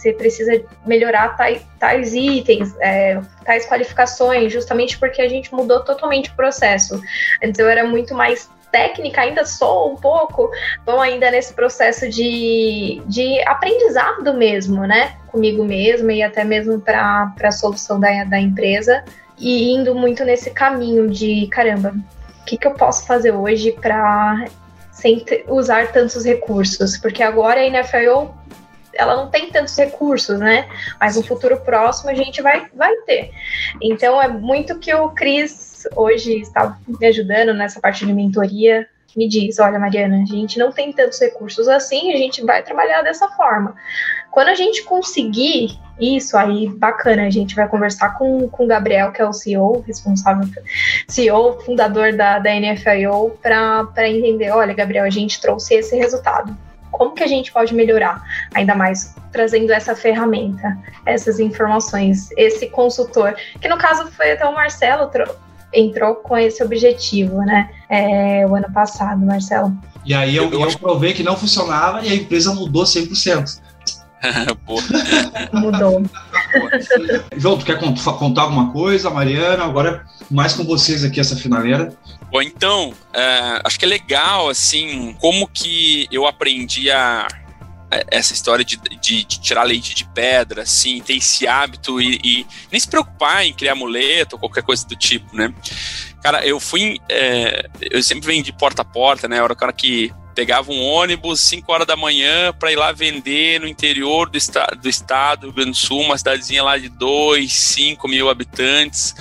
você precisa melhorar tais, tais itens, é, tais qualificações, justamente porque a gente mudou totalmente o processo. Antes eu era muito mais técnica, ainda sou um pouco, vão ainda nesse processo de, de aprendizado mesmo, né? Comigo mesma e até mesmo para a solução da, da empresa. E indo muito nesse caminho de caramba, o que, que eu posso fazer hoje para sem usar tantos recursos? Porque agora a NFL ela não tem tantos recursos, né? Mas no futuro próximo a gente vai, vai ter. Então é muito que o Cris hoje está me ajudando nessa parte de mentoria. Me diz, olha, Mariana, a gente não tem tantos recursos assim, a gente vai trabalhar dessa forma. Quando a gente conseguir isso, aí bacana, a gente vai conversar com, com o Gabriel, que é o CEO, responsável, CEO, fundador da, da NFIO, para entender, olha, Gabriel, a gente trouxe esse resultado como que a gente pode melhorar, ainda mais trazendo essa ferramenta, essas informações, esse consultor, que no caso foi até o Marcelo entrou com esse objetivo, né? É, o ano passado, Marcelo. E aí eu, eu, eu provei que não funcionava e a empresa mudou 100%. Mudou. João, tu quer contar alguma coisa, Mariana? Agora mais com vocês aqui essa finaleira. Bom, então, é, acho que é legal, assim, como que eu aprendi a essa história de, de, de, tirar leite de pedra, assim, ter esse hábito e, e, nem se preocupar em criar amuleto ou qualquer coisa do tipo, né? Cara, eu fui. É, eu sempre venho de porta a porta, né? Eu era o cara que pegava um ônibus 5 horas da manhã para ir lá vender no interior do, esta do estado, do Rio Grande do Sul, uma cidadezinha lá de 2, 5 mil habitantes,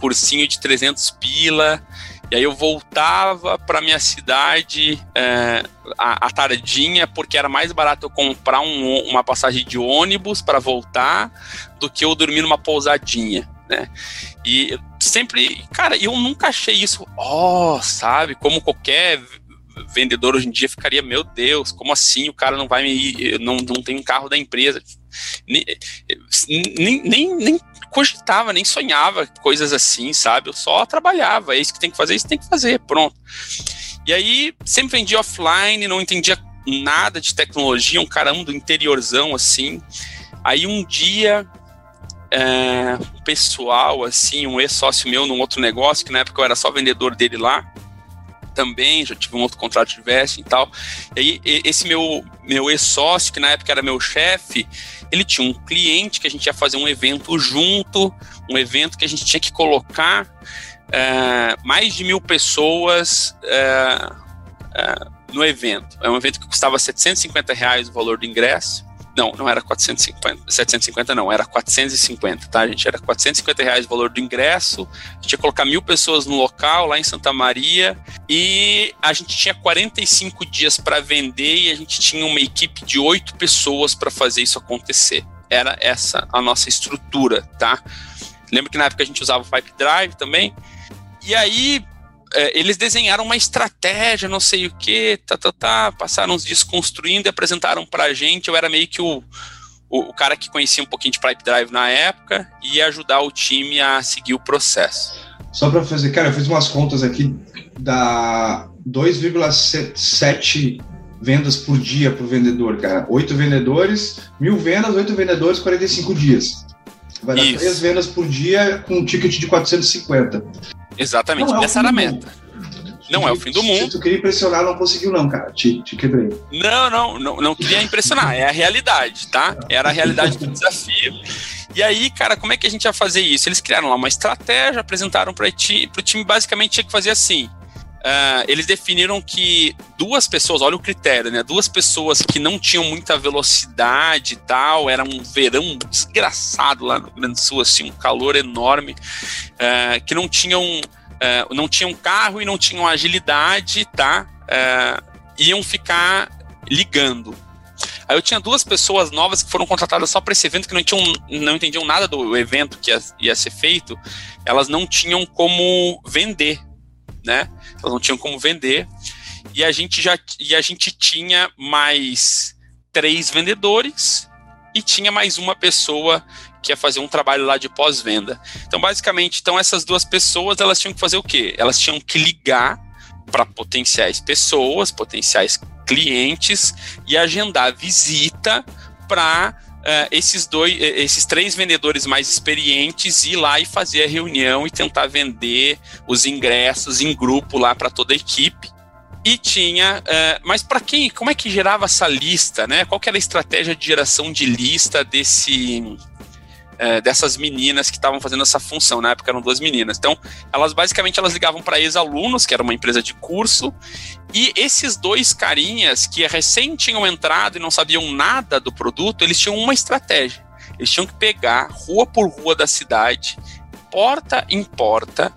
cursinho de 300 pila. E aí eu voltava para minha cidade é, à, tardinha, porque era mais barato eu comprar um, uma passagem de ônibus para voltar do que eu dormir numa pousadinha, né? E sempre, cara, eu nunca achei isso, ó, oh, sabe? Como qualquer vendedor hoje em dia ficaria, meu Deus, como assim o cara não vai me. Não, não tem um carro da empresa. Nem, nem, nem, nem cogitava, nem sonhava coisas assim, sabe? Eu só trabalhava, é isso que tem que fazer, isso tem que fazer, pronto. E aí, sempre vendi offline, não entendia nada de tecnologia, um caramba do interiorzão, assim. Aí um dia, é, um pessoal, assim, um ex-sócio meu num outro negócio, que na época eu era só vendedor dele lá, também, já tive um outro contrato de vesting e tal. E aí, esse meu, meu ex-sócio, que na época era meu chefe, ele tinha um cliente que a gente ia fazer um evento junto, um evento que a gente tinha que colocar é, mais de mil pessoas é, é, no evento. É um evento que custava 750 reais o valor do ingresso. Não, não era 450, 750 não, era 450, tá, gente? Era 450 reais o valor do ingresso, a gente ia colocar mil pessoas no local, lá em Santa Maria, e a gente tinha 45 dias para vender e a gente tinha uma equipe de oito pessoas para fazer isso acontecer. Era essa a nossa estrutura, tá? Lembra que na época a gente usava o Pipe Drive também? E aí, é, eles desenharam uma estratégia, não sei o que, tá, tá, tá, passaram uns dias construindo e apresentaram pra gente. Eu era meio que o, o, o cara que conhecia um pouquinho de Pipe Drive na época e ia ajudar o time a seguir o processo. Só para fazer, cara, eu fiz umas contas aqui da 2,7 vendas por dia para o vendedor, cara. Oito vendedores, mil vendas, oito vendedores, 45 dias. Vai dar Isso. três vendas por dia com um ticket de 450. Exatamente, não essa é era a meta. Não é o fim do mundo. Se tu queria impressionar, não conseguiu, não, cara. Te, te quebrei. Não, não, não, não queria impressionar. É a realidade, tá? Era a realidade do desafio. E aí, cara, como é que a gente ia fazer isso? Eles criaram lá uma estratégia, apresentaram para o time, basicamente tinha que fazer assim. Uh, eles definiram que duas pessoas, olha o critério, né? Duas pessoas que não tinham muita velocidade e tal, era um verão desgraçado lá no Rio Grande do Sul, assim, um calor enorme, uh, que não tinham, uh, não tinham carro e não tinham agilidade, tá? iam ficar ligando. Aí eu tinha duas pessoas novas que foram contratadas só para esse evento, que não, tinham, não entendiam nada do evento que ia, ia ser feito, elas não tinham como vender, né? elas não tinham como vender. E a gente já e a gente tinha mais três vendedores e tinha mais uma pessoa que ia fazer um trabalho lá de pós-venda. Então, basicamente, então essas duas pessoas elas tinham que fazer o quê? Elas tinham que ligar para potenciais pessoas, potenciais clientes e agendar visita para uh, esses dois, eh, esses três vendedores mais experientes ir lá e fazer a reunião e tentar vender os ingressos em grupo lá para toda a equipe. E tinha, uh, mas para quem, como é que gerava essa lista, né? Qual era a estratégia de geração de lista desse é, dessas meninas que estavam fazendo essa função. Na época eram duas meninas. Então, elas basicamente elas ligavam para ex-alunos, que era uma empresa de curso, e esses dois carinhas que recém tinham entrado e não sabiam nada do produto, eles tinham uma estratégia. Eles tinham que pegar rua por rua da cidade, porta em porta,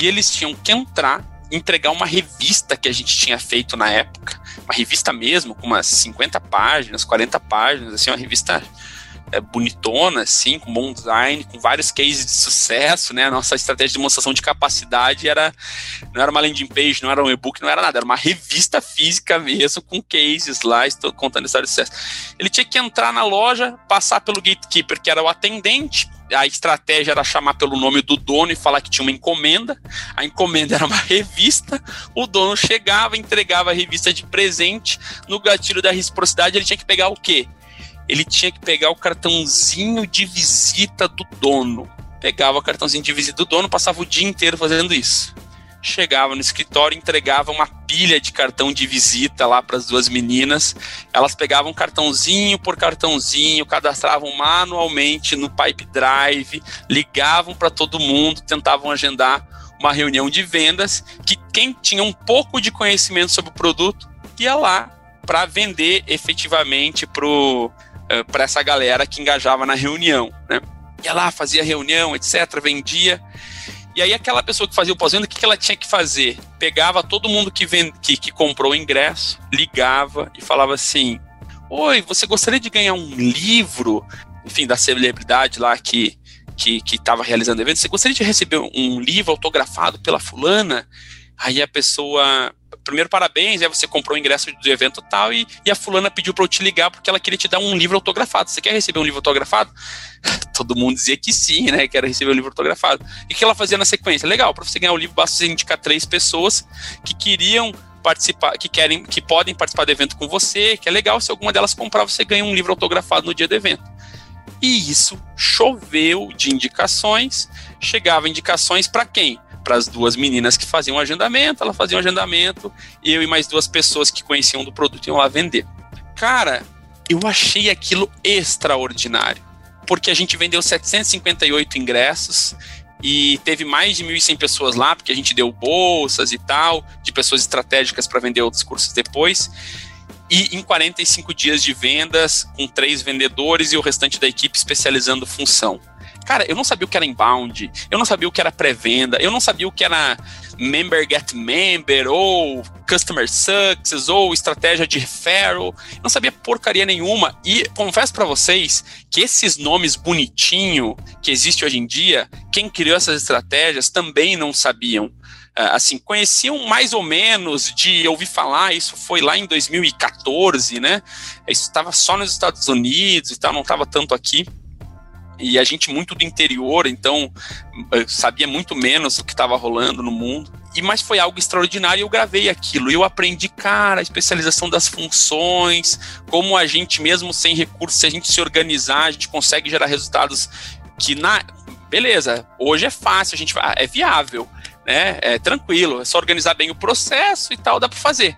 e eles tinham que entrar, entregar uma revista que a gente tinha feito na época, uma revista mesmo, com umas 50 páginas, 40 páginas, assim, uma revista é, bonitona, assim, com bom design, com vários cases de sucesso, né? A nossa estratégia de demonstração de capacidade era não era uma landing page, não era um e-book, não era nada, era uma revista física mesmo, com cases lá, estou contando história de sucesso. Ele tinha que entrar na loja, passar pelo gatekeeper, que era o atendente, a estratégia era chamar pelo nome do dono e falar que tinha uma encomenda. A encomenda era uma revista. O dono chegava, entregava a revista de presente. No gatilho da reciprocidade, ele tinha que pegar o quê? Ele tinha que pegar o cartãozinho de visita do dono. Pegava o cartãozinho de visita do dono, passava o dia inteiro fazendo isso. Chegava no escritório, entregava uma pilha de cartão de visita lá para as duas meninas. Elas pegavam cartãozinho por cartãozinho, cadastravam manualmente no Pipe Drive, ligavam para todo mundo, tentavam agendar uma reunião de vendas. Que quem tinha um pouco de conhecimento sobre o produto ia lá para vender efetivamente pro uh, para essa galera que engajava na reunião, né? Ia lá, fazia reunião, etc., vendia. E aí aquela pessoa que fazia o pós-venda, o que, que ela tinha que fazer? Pegava todo mundo que, vend... que, que comprou o ingresso, ligava e falava assim, Oi, você gostaria de ganhar um livro, enfim, da celebridade lá que que estava realizando o evento, você gostaria de receber um livro autografado pela fulana? Aí a pessoa primeiro parabéns, é você comprou o ingresso do evento tal e, e a fulana pediu para eu te ligar porque ela queria te dar um livro autografado. Você quer receber um livro autografado? Todo mundo dizia que sim, né? Quer receber um livro autografado. E o que ela fazia na sequência? Legal, para você ganhar o livro basta você indicar três pessoas que queriam participar, que querem, que podem participar do evento com você, que é legal se alguma delas comprar, você ganha um livro autografado no dia do evento. E isso choveu de indicações, chegava indicações para quem? Para as duas meninas que faziam o agendamento, ela fazia o agendamento, eu e mais duas pessoas que conheciam do produto iam lá vender. Cara, eu achei aquilo extraordinário, porque a gente vendeu 758 ingressos e teve mais de 1.100 pessoas lá, porque a gente deu bolsas e tal, de pessoas estratégicas para vender outros cursos depois. E em 45 dias de vendas, com três vendedores e o restante da equipe especializando função. Cara, eu não sabia o que era inbound, eu não sabia o que era pré-venda, eu não sabia o que era member get member, ou customer success, ou estratégia de referral, eu não sabia porcaria nenhuma. E confesso para vocês que esses nomes bonitinho que existe hoje em dia, quem criou essas estratégias também não sabiam ah, assim, conheciam mais ou menos de ouvir falar, isso foi lá em 2014, né? Isso estava só nos Estados Unidos e tal, não estava tanto aqui e a gente muito do interior, então eh, sabia muito menos o que estava rolando no mundo. E mas foi algo extraordinário. Eu gravei aquilo. Eu aprendi, cara, a especialização das funções, como a gente mesmo sem recursos, se a gente se organizar, a gente consegue gerar resultados que na beleza. Hoje é fácil, a gente é viável, né? É tranquilo, é só organizar bem o processo e tal, dá para fazer.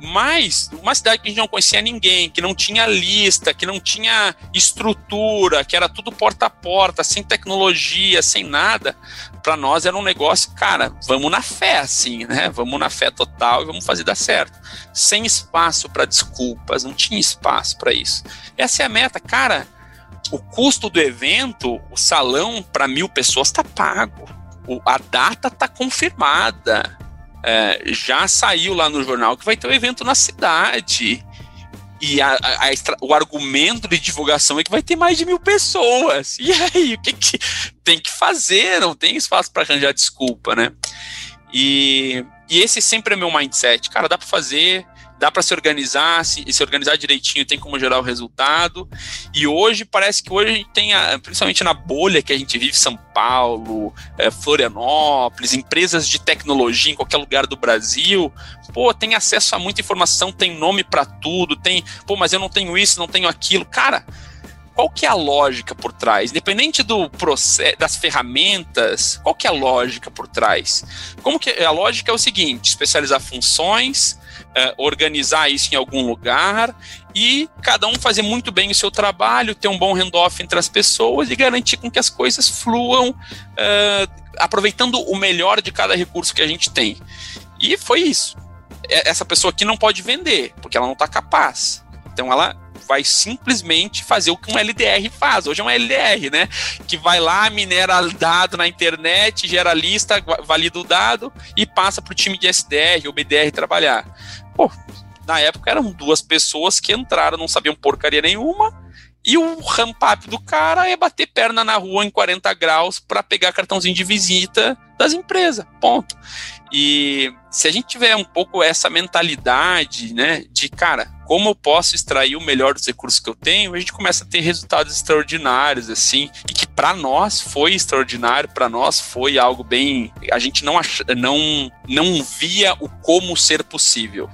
Mas uma cidade que a gente não conhecia ninguém, que não tinha lista, que não tinha estrutura, que era tudo porta a porta, sem tecnologia, sem nada, para nós era um negócio, cara, vamos na fé, assim, né? Vamos na fé total e vamos fazer dar certo. Sem espaço para desculpas, não tinha espaço para isso. Essa é a meta, cara. O custo do evento, o salão para mil pessoas está pago. O, a data está confirmada é, já saiu lá no jornal que vai ter um evento na cidade. E a, a, a, o argumento de divulgação é que vai ter mais de mil pessoas. E aí, o que, que tem que fazer? Não tem espaço para arranjar desculpa, né? E, e esse sempre é meu mindset. Cara, dá para fazer, dá para se organizar, se, se organizar direitinho, tem como gerar o resultado. E hoje parece que hoje a gente tem, a, principalmente na bolha que a gente vive, São Paulo, é, Florianópolis, empresas de tecnologia em qualquer lugar do Brasil, pô, tem acesso a muita informação, tem nome para tudo, tem, pô, mas eu não tenho isso, não tenho aquilo. Cara, qual que é a lógica por trás? Independente do processo, das ferramentas, qual que é a lógica por trás? Como que a lógica é o seguinte: especializar funções, uh, organizar isso em algum lugar e cada um fazer muito bem o seu trabalho, ter um bom handoff entre as pessoas e garantir com que as coisas fluam, uh, aproveitando o melhor de cada recurso que a gente tem. E foi isso. Essa pessoa aqui não pode vender, porque ela não está capaz. Então ela vai simplesmente fazer o que um LDR faz. Hoje é um LDR, né? Que vai lá, minera dado na internet, gera lista, valida o dado e passa para o time de SDR ou BDR trabalhar. Pô, na época eram duas pessoas que entraram, não sabiam porcaria nenhuma, e o ramp-up do cara é bater perna na rua em 40 graus para pegar cartãozinho de visita das empresas. Ponto. E se a gente tiver um pouco essa mentalidade, né, de cara, como eu posso extrair o melhor dos recursos que eu tenho, a gente começa a ter resultados extraordinários, assim, e que para nós foi extraordinário, para nós foi algo bem, a gente não ach, não não via o como ser possível.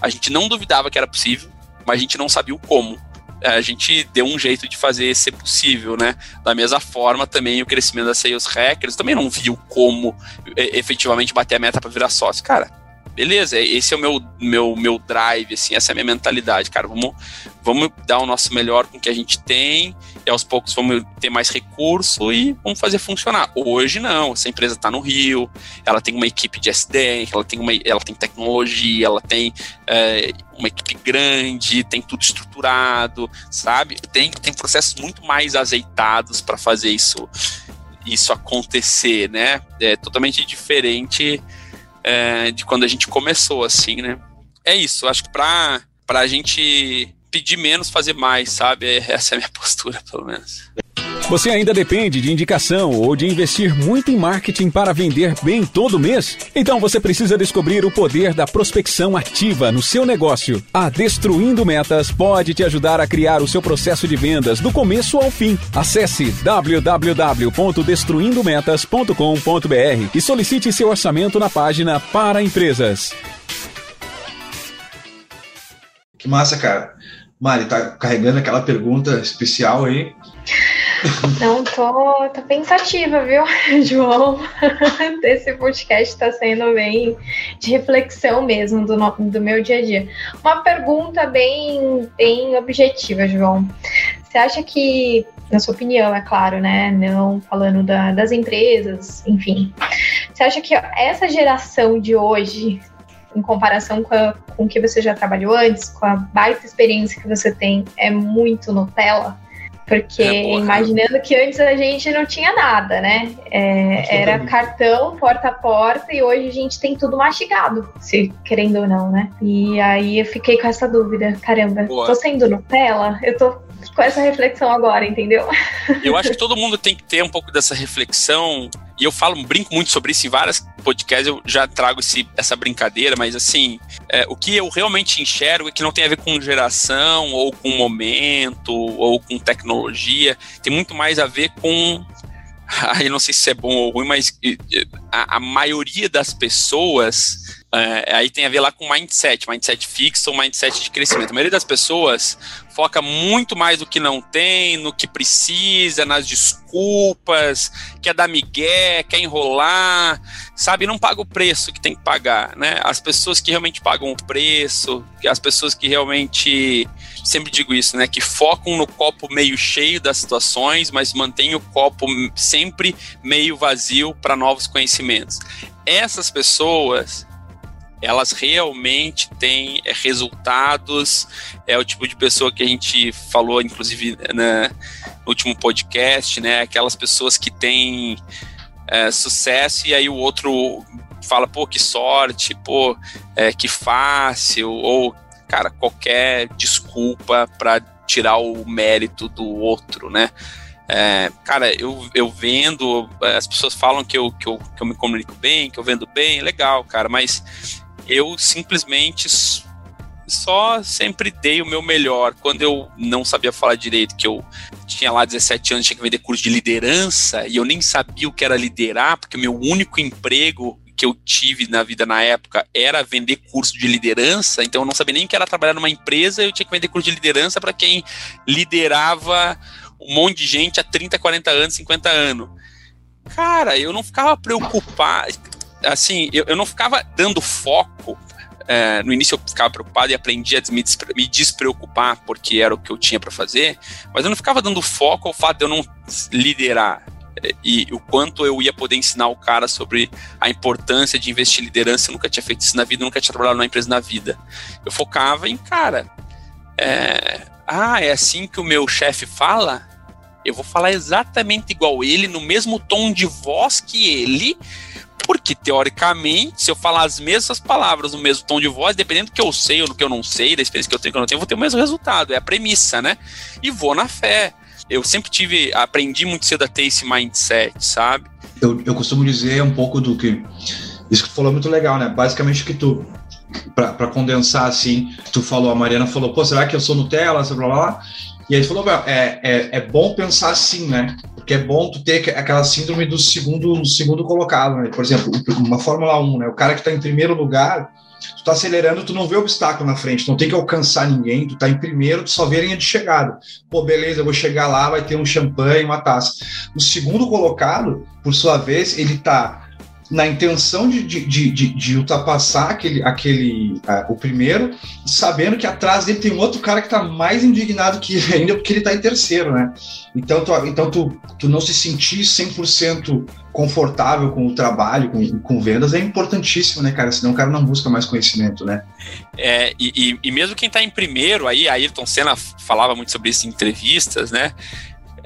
A gente não duvidava que era possível, mas a gente não sabia o como. É, a gente deu um jeito de fazer ser possível, né? Da mesma forma, também o crescimento das sales hackers também não viu como é, efetivamente bater a meta para virar sócio. Cara, beleza, esse é o meu, meu, meu drive, assim, essa é a minha mentalidade, cara. Vamos, vamos dar o nosso melhor com o que a gente tem, e aos poucos vamos ter mais recurso e vamos fazer funcionar. Hoje não, essa empresa está no Rio, ela tem uma equipe de SD, ela tem, uma, ela tem tecnologia, ela tem é, uma equipe grande, tem tudo estruturado, sabe? Tem, tem processos muito mais azeitados para fazer isso, isso acontecer, né? É totalmente diferente é, de quando a gente começou, assim, né? É isso, acho que para a gente pedir menos, fazer mais, sabe? Essa é a minha postura, pelo menos. Você ainda depende de indicação ou de investir muito em marketing para vender bem todo mês? Então você precisa descobrir o poder da prospecção ativa no seu negócio. A Destruindo Metas pode te ajudar a criar o seu processo de vendas do começo ao fim. Acesse www.destruindometas.com.br e solicite seu orçamento na página para empresas. Que massa, cara. Mari, tá carregando aquela pergunta especial aí. Não, tô, tô pensativa, viu, João? Esse podcast está sendo bem de reflexão mesmo do, do meu dia a dia. Uma pergunta bem, bem objetiva, João. Você acha que, na sua opinião, é claro, né? Não falando da, das empresas, enfim. Você acha que essa geração de hoje, em comparação com, a, com o que você já trabalhou antes, com a baita experiência que você tem, é muito Nutella? Porque é, imaginando que antes a gente não tinha nada, né? É, era cartão, porta a porta, e hoje a gente tem tudo mastigado, se querendo ou não, né? E aí eu fiquei com essa dúvida. Caramba, boa. tô sendo Nutella? Eu tô com essa reflexão agora, entendeu? Eu acho que todo mundo tem que ter um pouco dessa reflexão. E eu falo, brinco muito sobre isso em várias podcasts, eu já trago esse, essa brincadeira, mas assim, é, o que eu realmente enxergo é que não tem a ver com geração, ou com momento, ou com tecnologia, tem muito mais a ver com eu não sei se é bom ou ruim, mas a, a maioria das pessoas é, aí tem a ver lá com mindset, mindset fixo ou mindset de crescimento. A maioria das pessoas foca muito mais no que não tem, no que precisa, nas desculpas, quer dar migué, quer enrolar, sabe? Não paga o preço que tem que pagar, né? As pessoas que realmente pagam o preço, as pessoas que realmente, sempre digo isso, né? Que focam no copo meio cheio das situações, mas mantêm o copo sempre meio vazio para novos conhecimentos. Essas pessoas elas realmente têm é, resultados. É o tipo de pessoa que a gente falou, inclusive, né, no último podcast, né? Aquelas pessoas que têm é, sucesso e aí o outro fala, pô, que sorte, pô, é, que fácil, ou, cara, qualquer desculpa para tirar o mérito do outro, né? É, cara, eu, eu vendo, as pessoas falam que eu, que, eu, que eu me comunico bem, que eu vendo bem, legal, cara, mas eu simplesmente só sempre dei o meu melhor. Quando eu não sabia falar direito, que eu tinha lá 17 anos, tinha que vender curso de liderança, e eu nem sabia o que era liderar, porque o meu único emprego que eu tive na vida na época era vender curso de liderança, então eu não sabia nem que era trabalhar numa empresa, eu tinha que vender curso de liderança para quem liderava um monte de gente há 30, 40 anos, 50 anos. Cara, eu não ficava preocupado assim, eu, eu não ficava dando foco. É, no início eu ficava preocupado e aprendi a me, me despreocupar porque era o que eu tinha para fazer, mas eu não ficava dando foco ao fato de eu não liderar é, e o quanto eu ia poder ensinar o cara sobre a importância de investir em liderança. Eu nunca tinha feito isso na vida, nunca tinha trabalhado numa empresa na vida. Eu focava em, cara, é, ah, é assim que o meu chefe fala? Eu vou falar exatamente igual ele, no mesmo tom de voz que ele, porque, teoricamente, se eu falar as mesmas palavras no mesmo tom de voz, dependendo do que eu sei ou do que eu não sei, da experiência que eu tenho eu não tenho, eu vou ter o mesmo resultado. É a premissa, né? E vou na fé. Eu sempre tive, aprendi muito cedo a ter esse mindset, sabe? Eu, eu costumo dizer um pouco do que. Isso que tu falou é muito legal, né? Basicamente que tu para condensar assim, tu falou, a Mariana falou, pô, será que eu sou Nutella, blá blá blá? E aí ele falou, é, é, é bom pensar assim, né? Porque é bom tu ter aquela síndrome do segundo, segundo colocado, né? Por exemplo, uma Fórmula 1, né? O cara que está em primeiro lugar, tu tá acelerando, tu não vê obstáculo na frente, não tem que alcançar ninguém, tu tá em primeiro, tu só vê a linha de chegada. Pô, beleza, eu vou chegar lá, vai ter um champanhe, uma taça. O segundo colocado, por sua vez, ele tá na intenção de, de, de, de, ultrapassar aquele, aquele uh, o primeiro, sabendo que atrás dele tem um outro cara que está mais indignado que ele ainda, porque ele está em terceiro, né? Então, tu, então tu, tu não se sentir 100% confortável com o trabalho, com, com vendas, é importantíssimo, né, cara? Senão o cara não busca mais conhecimento, né? É, e, e mesmo quem está em primeiro, aí, Ayrton Senna falava muito sobre isso em entrevistas, né?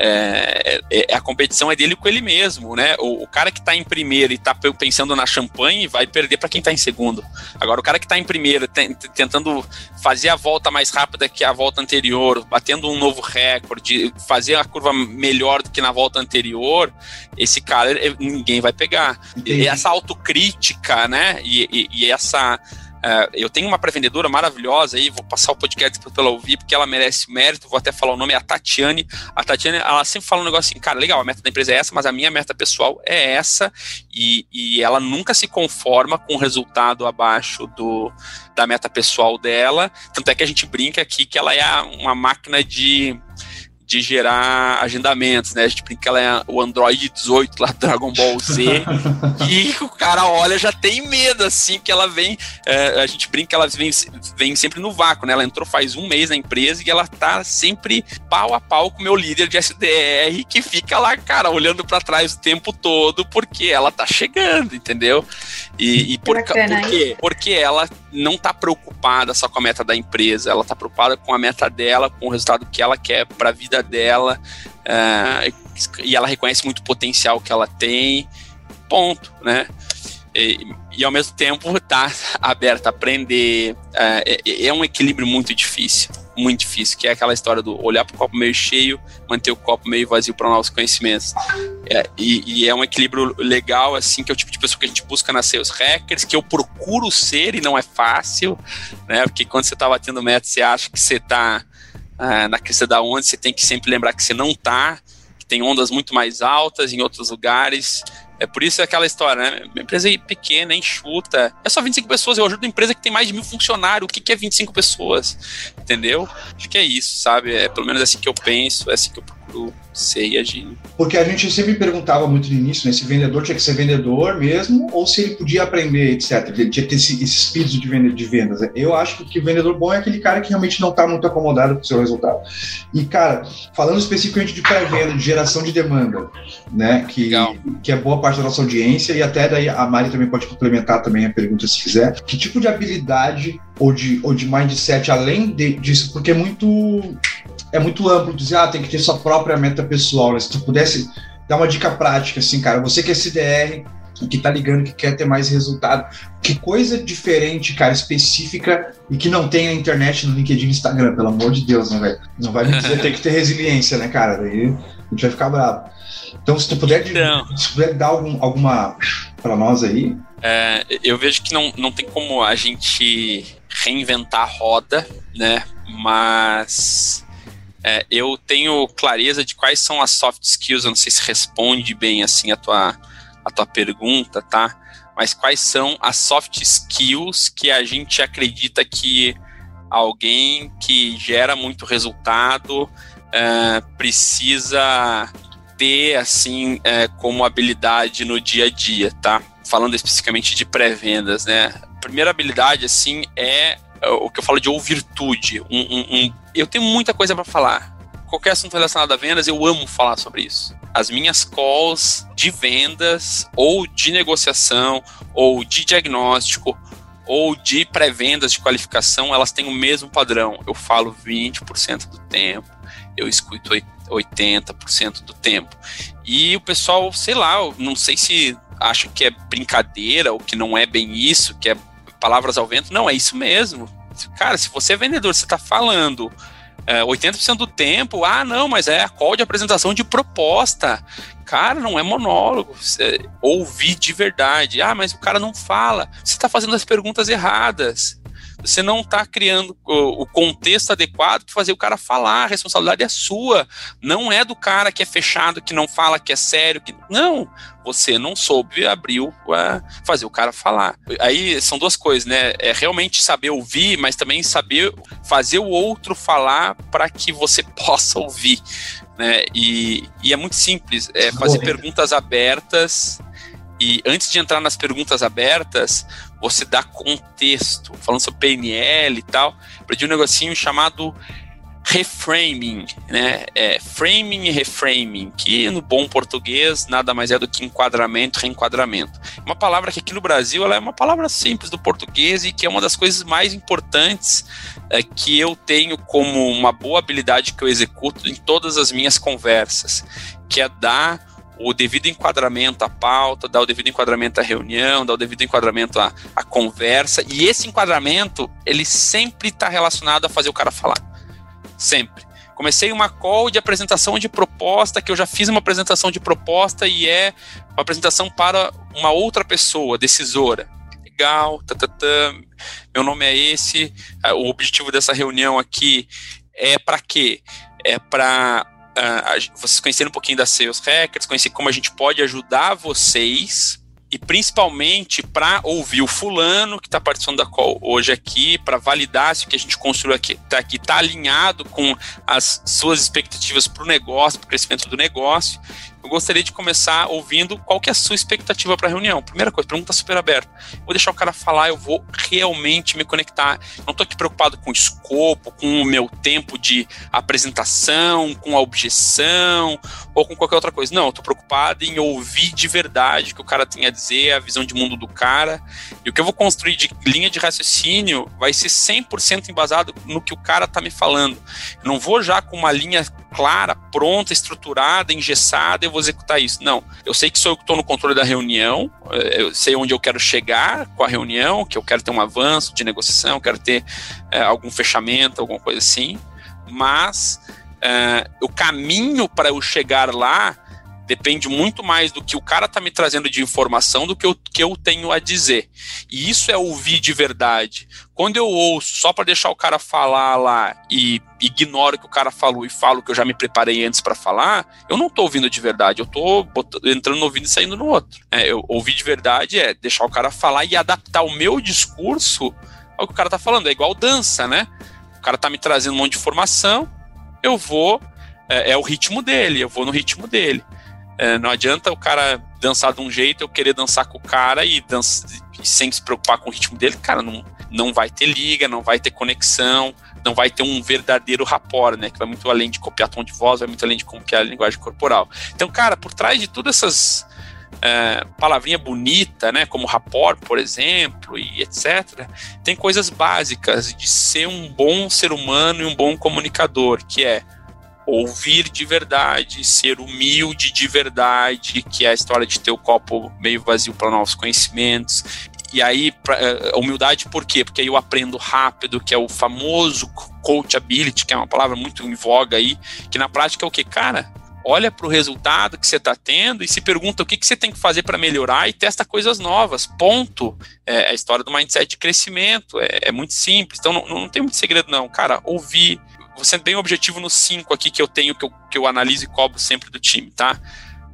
É, é, a competição é dele com ele mesmo, né? O, o cara que está em primeiro e está pensando na champanhe vai perder para quem está em segundo. Agora, o cara que está em primeiro, tentando fazer a volta mais rápida que a volta anterior, batendo um novo recorde, fazer a curva melhor do que na volta anterior, esse cara ninguém vai pegar. E essa autocrítica, né? E, e, e essa Uh, eu tenho uma pré-vendedora maravilhosa aí, vou passar o podcast para ela ouvir, porque ela merece mérito, vou até falar o nome, é a Tatiane. A Tatiane, ela sempre fala um negócio assim, cara, legal, a meta da empresa é essa, mas a minha meta pessoal é essa, e, e ela nunca se conforma com o resultado abaixo do, da meta pessoal dela, tanto é que a gente brinca aqui que ela é uma máquina de de gerar agendamentos, né? A gente brinca que ela é o Android 18 lá do Dragon Ball Z. e o cara olha, já tem medo, assim, que ela vem. É, a gente brinca que ela vem, vem sempre no vácuo, né? Ela entrou faz um mês na empresa e ela tá sempre pau a pau com o meu líder de SDR, que fica lá, cara, olhando para trás o tempo todo, porque ela tá chegando, entendeu? E, e por, por quê? Porque ela não tá preocupada só com a meta da empresa, ela tá preocupada com a meta dela, com o resultado que ela quer para a vida dela, uh, e ela reconhece muito o potencial que ela tem, ponto, né? E, e, ao mesmo tempo tá aberta a aprender. É, é, é, um equilíbrio muito difícil, muito difícil, que é aquela história do olhar para o copo meio cheio, manter o copo meio vazio para novos conhecimentos. É, e, e, é um equilíbrio legal, assim, que é o tipo de pessoa que a gente busca nas sales hackers, que eu procuro ser e não é fácil, né? Porque quando você está batendo meta, você acha que você está ah, na crista da onda, você tem que sempre lembrar que você não está, que tem ondas muito mais altas em outros lugares. É por isso aquela história, né? Uma empresa pequena, enxuta. É só 25 pessoas. Eu ajudo uma empresa que tem mais de mil funcionários. O que, que é 25 pessoas? Entendeu? Acho que é isso, sabe? É pelo menos assim que eu penso, é assim que eu e agir. Porque a gente sempre perguntava muito no início, né? Se vendedor tinha que ser vendedor mesmo, ou se ele podia aprender, etc. Ele tinha que ter esse, esse espírito de, venda, de vendas. Eu acho que o vendedor bom é aquele cara que realmente não está muito acomodado com o seu resultado. E, cara, falando especificamente de pré-venda, de geração de demanda, né? Que, que é boa parte da nossa audiência, e até daí a Mari também pode complementar também a pergunta se quiser. Que tipo de habilidade ou de, ou de mindset além de, disso? Porque é muito é muito amplo dizer, ah, tem que ter sua própria meta pessoal. Né? Se tu pudesse dar uma dica prática, assim, cara, você que é CDR, que tá ligando, que quer ter mais resultado, que coisa diferente, cara, específica e que não tem na internet, no LinkedIn, no Instagram, pelo amor de Deus, né, velho? Não vai me dizer tem que ter resiliência, né, cara? Daí a gente vai ficar bravo. Então, se tu puder, então, se puder dar algum, alguma para nós aí. É, eu vejo que não, não tem como a gente reinventar a roda, né? Mas é, eu tenho clareza de quais são as soft skills, eu não sei se responde bem assim a tua, a tua pergunta, tá? Mas quais são as soft skills que a gente acredita que alguém que gera muito resultado é, precisa ter assim é, como habilidade no dia a dia, tá? Falando especificamente de pré-vendas, né? A primeira habilidade assim é o que eu falo de ou virtude. Um, um, um, eu tenho muita coisa para falar. Qualquer assunto relacionado a vendas, eu amo falar sobre isso. As minhas calls de vendas, ou de negociação, ou de diagnóstico, ou de pré-vendas de qualificação, elas têm o mesmo padrão. Eu falo 20% do tempo, eu escuto 80% do tempo. E o pessoal, sei lá, não sei se acha que é brincadeira ou que não é bem isso, que é palavras ao vento. Não, é isso mesmo. Cara, se você é vendedor, você está falando é, 80% do tempo, ah, não, mas é a call de apresentação de proposta. Cara, não é monólogo. Você ouvir de verdade. Ah, mas o cara não fala. Você está fazendo as perguntas erradas. Você não está criando o, o, contexto adequado para fazer o cara falar. A responsabilidade é sua. Não é do cara que é fechado, que não fala, que é sério. Que... Não. Você não soube abrir, uh, fazer o cara falar. Aí são duas coisas, né? É realmente saber ouvir, mas também saber fazer o outro falar para que você possa ouvir. Né? E, e é muito simples. É fazer perguntas abertas e antes de entrar nas perguntas abertas, você dá contexto, falando sobre PNL e tal, perdi um negocinho chamado reframing, né? É, framing e reframing, que no bom português nada mais é do que enquadramento, reenquadramento. Uma palavra que aqui no Brasil ela é uma palavra simples do português e que é uma das coisas mais importantes é, que eu tenho como uma boa habilidade que eu executo em todas as minhas conversas, que é dar o devido enquadramento à pauta, dar o devido enquadramento à reunião, dar o devido enquadramento à, à conversa. E esse enquadramento, ele sempre está relacionado a fazer o cara falar. Sempre. Comecei uma call de apresentação de proposta, que eu já fiz uma apresentação de proposta e é uma apresentação para uma outra pessoa, decisora. Legal, tá, tá, tá. meu nome é esse, o objetivo dessa reunião aqui é para quê? É para uh, vocês conhecerem um pouquinho da Sales Hackers, conhecer como a gente pode ajudar vocês e principalmente para ouvir o fulano que está participando da call hoje aqui, para validar se o que a gente construiu aqui está aqui tá alinhado com as suas expectativas para o negócio, para o crescimento do negócio, eu gostaria de começar ouvindo qual que é a sua expectativa para a reunião. Primeira coisa, pergunta super aberta. Vou deixar o cara falar, eu vou realmente me conectar. Não estou aqui preocupado com o escopo, com o meu tempo de apresentação, com a objeção ou com qualquer outra coisa. Não, estou preocupado em ouvir de verdade o que o cara tem a dizer, a visão de mundo do cara. E o que eu vou construir de linha de raciocínio vai ser 100% embasado no que o cara está me falando. Eu não vou já com uma linha clara, pronta, estruturada, engessada, eu vou executar isso. Não. Eu sei que sou eu que estou no controle da reunião, eh, eu sei onde eu quero chegar com a reunião, que eu quero ter um avanço de negociação, quero ter é, algum fechamento, alguma coisa assim, mas é, o caminho para eu chegar lá depende muito mais do que o cara tá me trazendo de informação do que eu, que eu tenho a dizer. E isso é ouvir de verdade. Quando eu ouço só para deixar o cara falar lá e ignoro o que o cara falou e falo que eu já me preparei antes para falar, eu não tô ouvindo de verdade, eu tô entrando no ouvido e saindo no outro. É, eu ouvir de verdade é deixar o cara falar e adaptar o meu discurso ao que o cara tá falando. É igual dança, né? O cara tá me trazendo um monte de informação, eu vou é, é, o ritmo dele, eu vou no ritmo dele. É, não adianta o cara dançar de um jeito, eu querer dançar com o cara e, dança, e sem se preocupar com o ritmo dele, cara, não, não vai ter liga, não vai ter conexão, não vai ter um verdadeiro rapport, né? Que vai muito além de copiar tom de voz, vai muito além de copiar a linguagem corporal. Então, cara, por trás de todas essas é, palavrinha bonita, né, como rapport, por exemplo, e etc., tem coisas básicas de ser um bom ser humano e um bom comunicador, que é ouvir de verdade, ser humilde de verdade, que é a história de ter o copo meio vazio para novos conhecimentos. E aí, pra, uh, humildade por quê? Porque aí eu aprendo rápido, que é o famoso coachability, que é uma palavra muito em voga aí, que na prática é o que? Cara, olha para o resultado que você está tendo e se pergunta o que, que você tem que fazer para melhorar e testa coisas novas. Ponto. É, é a história do mindset de crescimento. É, é muito simples. Então não, não tem muito segredo, não. Cara, ouvir, vou ser bem objetivo nos cinco aqui que eu tenho, que eu, que eu analiso e cobro sempre do time, tá?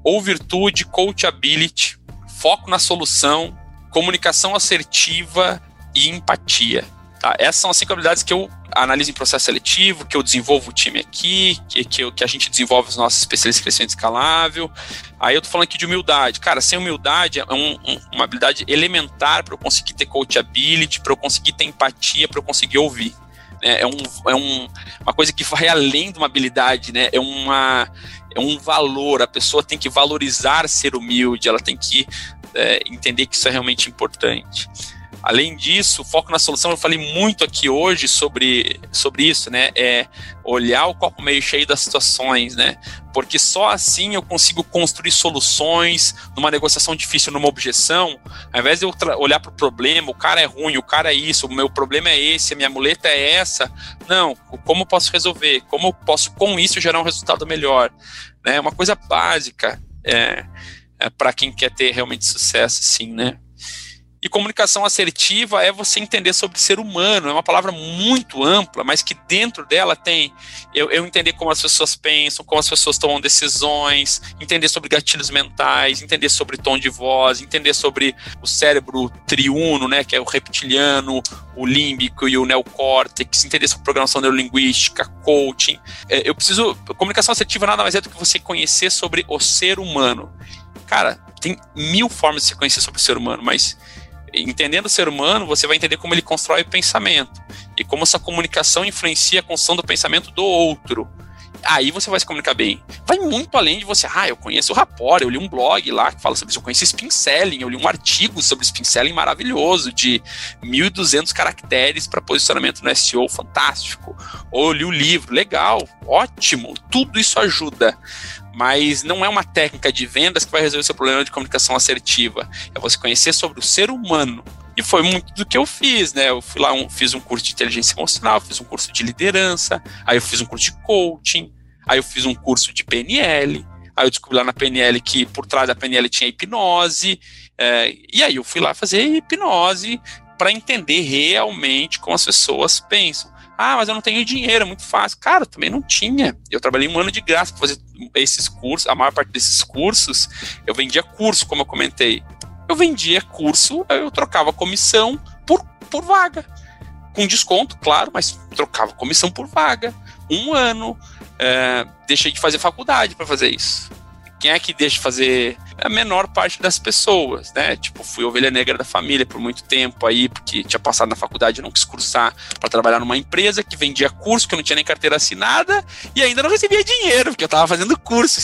Ou virtude, coachability, foco na solução, comunicação assertiva e empatia. Tá? Essas são as cinco habilidades que eu analiso em processo seletivo, que eu desenvolvo o time aqui, que, que, que a gente desenvolve os nossos especialistas em crescimento escalável. Aí eu tô falando aqui de humildade. Cara, sem humildade é um, um, uma habilidade elementar para eu conseguir ter coachability, para eu conseguir ter empatia, para eu conseguir ouvir. É, é, um, é um, uma coisa que vai além de uma habilidade, né? É, uma, é um valor. A pessoa tem que valorizar ser humilde, ela tem que é, entender que isso é realmente importante. Além disso, foco na solução, eu falei muito aqui hoje sobre, sobre isso, né? É olhar o copo meio cheio das situações, né? Porque só assim eu consigo construir soluções numa negociação difícil, numa objeção, ao invés de eu olhar para o problema, o cara é ruim, o cara é isso, o meu problema é esse, a minha muleta é essa. Não, como eu posso resolver? Como eu posso, com isso, gerar um resultado melhor? É né? uma coisa básica é, é para quem quer ter realmente sucesso, sim, né? E comunicação assertiva é você entender sobre ser humano, é uma palavra muito ampla, mas que dentro dela tem eu, eu, entender como as pessoas pensam, como as pessoas tomam decisões, entender sobre gatilhos mentais, entender sobre tom de voz, entender sobre o cérebro triuno, né, que é o reptiliano, o límbico e o neocórtex, entender sobre programação neurolinguística, coaching. É, eu preciso. Comunicação assertiva nada mais é do que você conhecer sobre o ser humano. Cara, tem mil formas de se conhecer sobre o ser humano, mas entendendo o ser humano, você vai entender como ele constrói o pensamento. e como essa comunicação influencia a construção do pensamento do outro aí você vai se comunicar bem. Vai muito além de você, ah, eu conheço o Rapport, eu li um blog lá que fala sobre isso, eu conheço Spin Selling, eu li um artigo sobre Spin Selling maravilhoso, de 1.200 caracteres para posicionamento no SEO, fantástico. Ou eu li o livro, legal, ótimo, tudo isso ajuda. Mas não é uma técnica de vendas que vai resolver seu problema de comunicação assertiva. É você conhecer sobre o ser humano, e foi muito do que eu fiz, né? Eu fui lá, um, fiz um curso de inteligência emocional, fiz um curso de liderança, aí eu fiz um curso de coaching, aí eu fiz um curso de PNL, aí eu descobri lá na PNL que por trás da PNL tinha hipnose, é, e aí eu fui lá fazer hipnose para entender realmente como as pessoas pensam. Ah, mas eu não tenho dinheiro, é muito fácil. Cara, também não tinha. Eu trabalhei um ano de graça para fazer esses cursos, a maior parte desses cursos, eu vendia curso, como eu comentei eu vendia curso, eu trocava comissão por, por vaga. Com desconto, claro, mas trocava comissão por vaga. Um ano. É, deixei de fazer faculdade para fazer isso. Quem é que deixa de fazer a menor parte das pessoas, né? Tipo, fui ovelha negra da família por muito tempo aí, porque tinha passado na faculdade, não quis cursar para trabalhar numa empresa que vendia curso, que eu não tinha nem carteira assinada e ainda não recebia dinheiro, porque eu tava fazendo curso.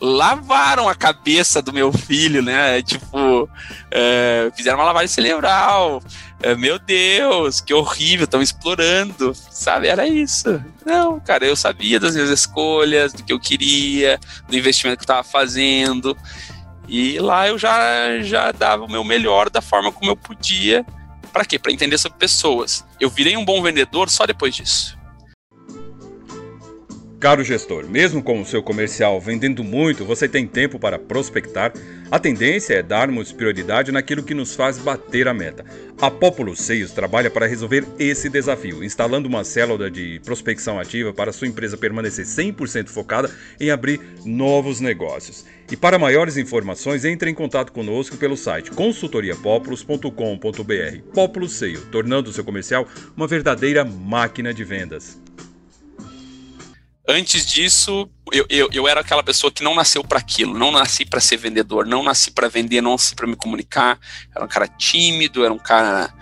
Lavaram a cabeça do meu filho, né? Tipo, é, fizeram uma lavagem cerebral. É, meu Deus, que horrível, estão explorando, sabe? Era isso. Não, cara, eu sabia das minhas escolhas, do que eu queria, do investimento que eu estava fazendo. E lá eu já, já dava o meu melhor da forma como eu podia. Para quê? Para entender sobre pessoas. Eu virei um bom vendedor só depois disso. Caro gestor, mesmo com o seu comercial vendendo muito, você tem tempo para prospectar? A tendência é darmos prioridade naquilo que nos faz bater a meta. A Populo Sales trabalha para resolver esse desafio, instalando uma célula de prospecção ativa para sua empresa permanecer 100% focada em abrir novos negócios. E para maiores informações, entre em contato conosco pelo site consultoriapopulos.com.br. Populo Sales, tornando o seu comercial uma verdadeira máquina de vendas. Antes disso, eu, eu, eu era aquela pessoa que não nasceu para aquilo, não nasci para ser vendedor, não nasci para vender, não nasci para me comunicar. Era um cara tímido, era um cara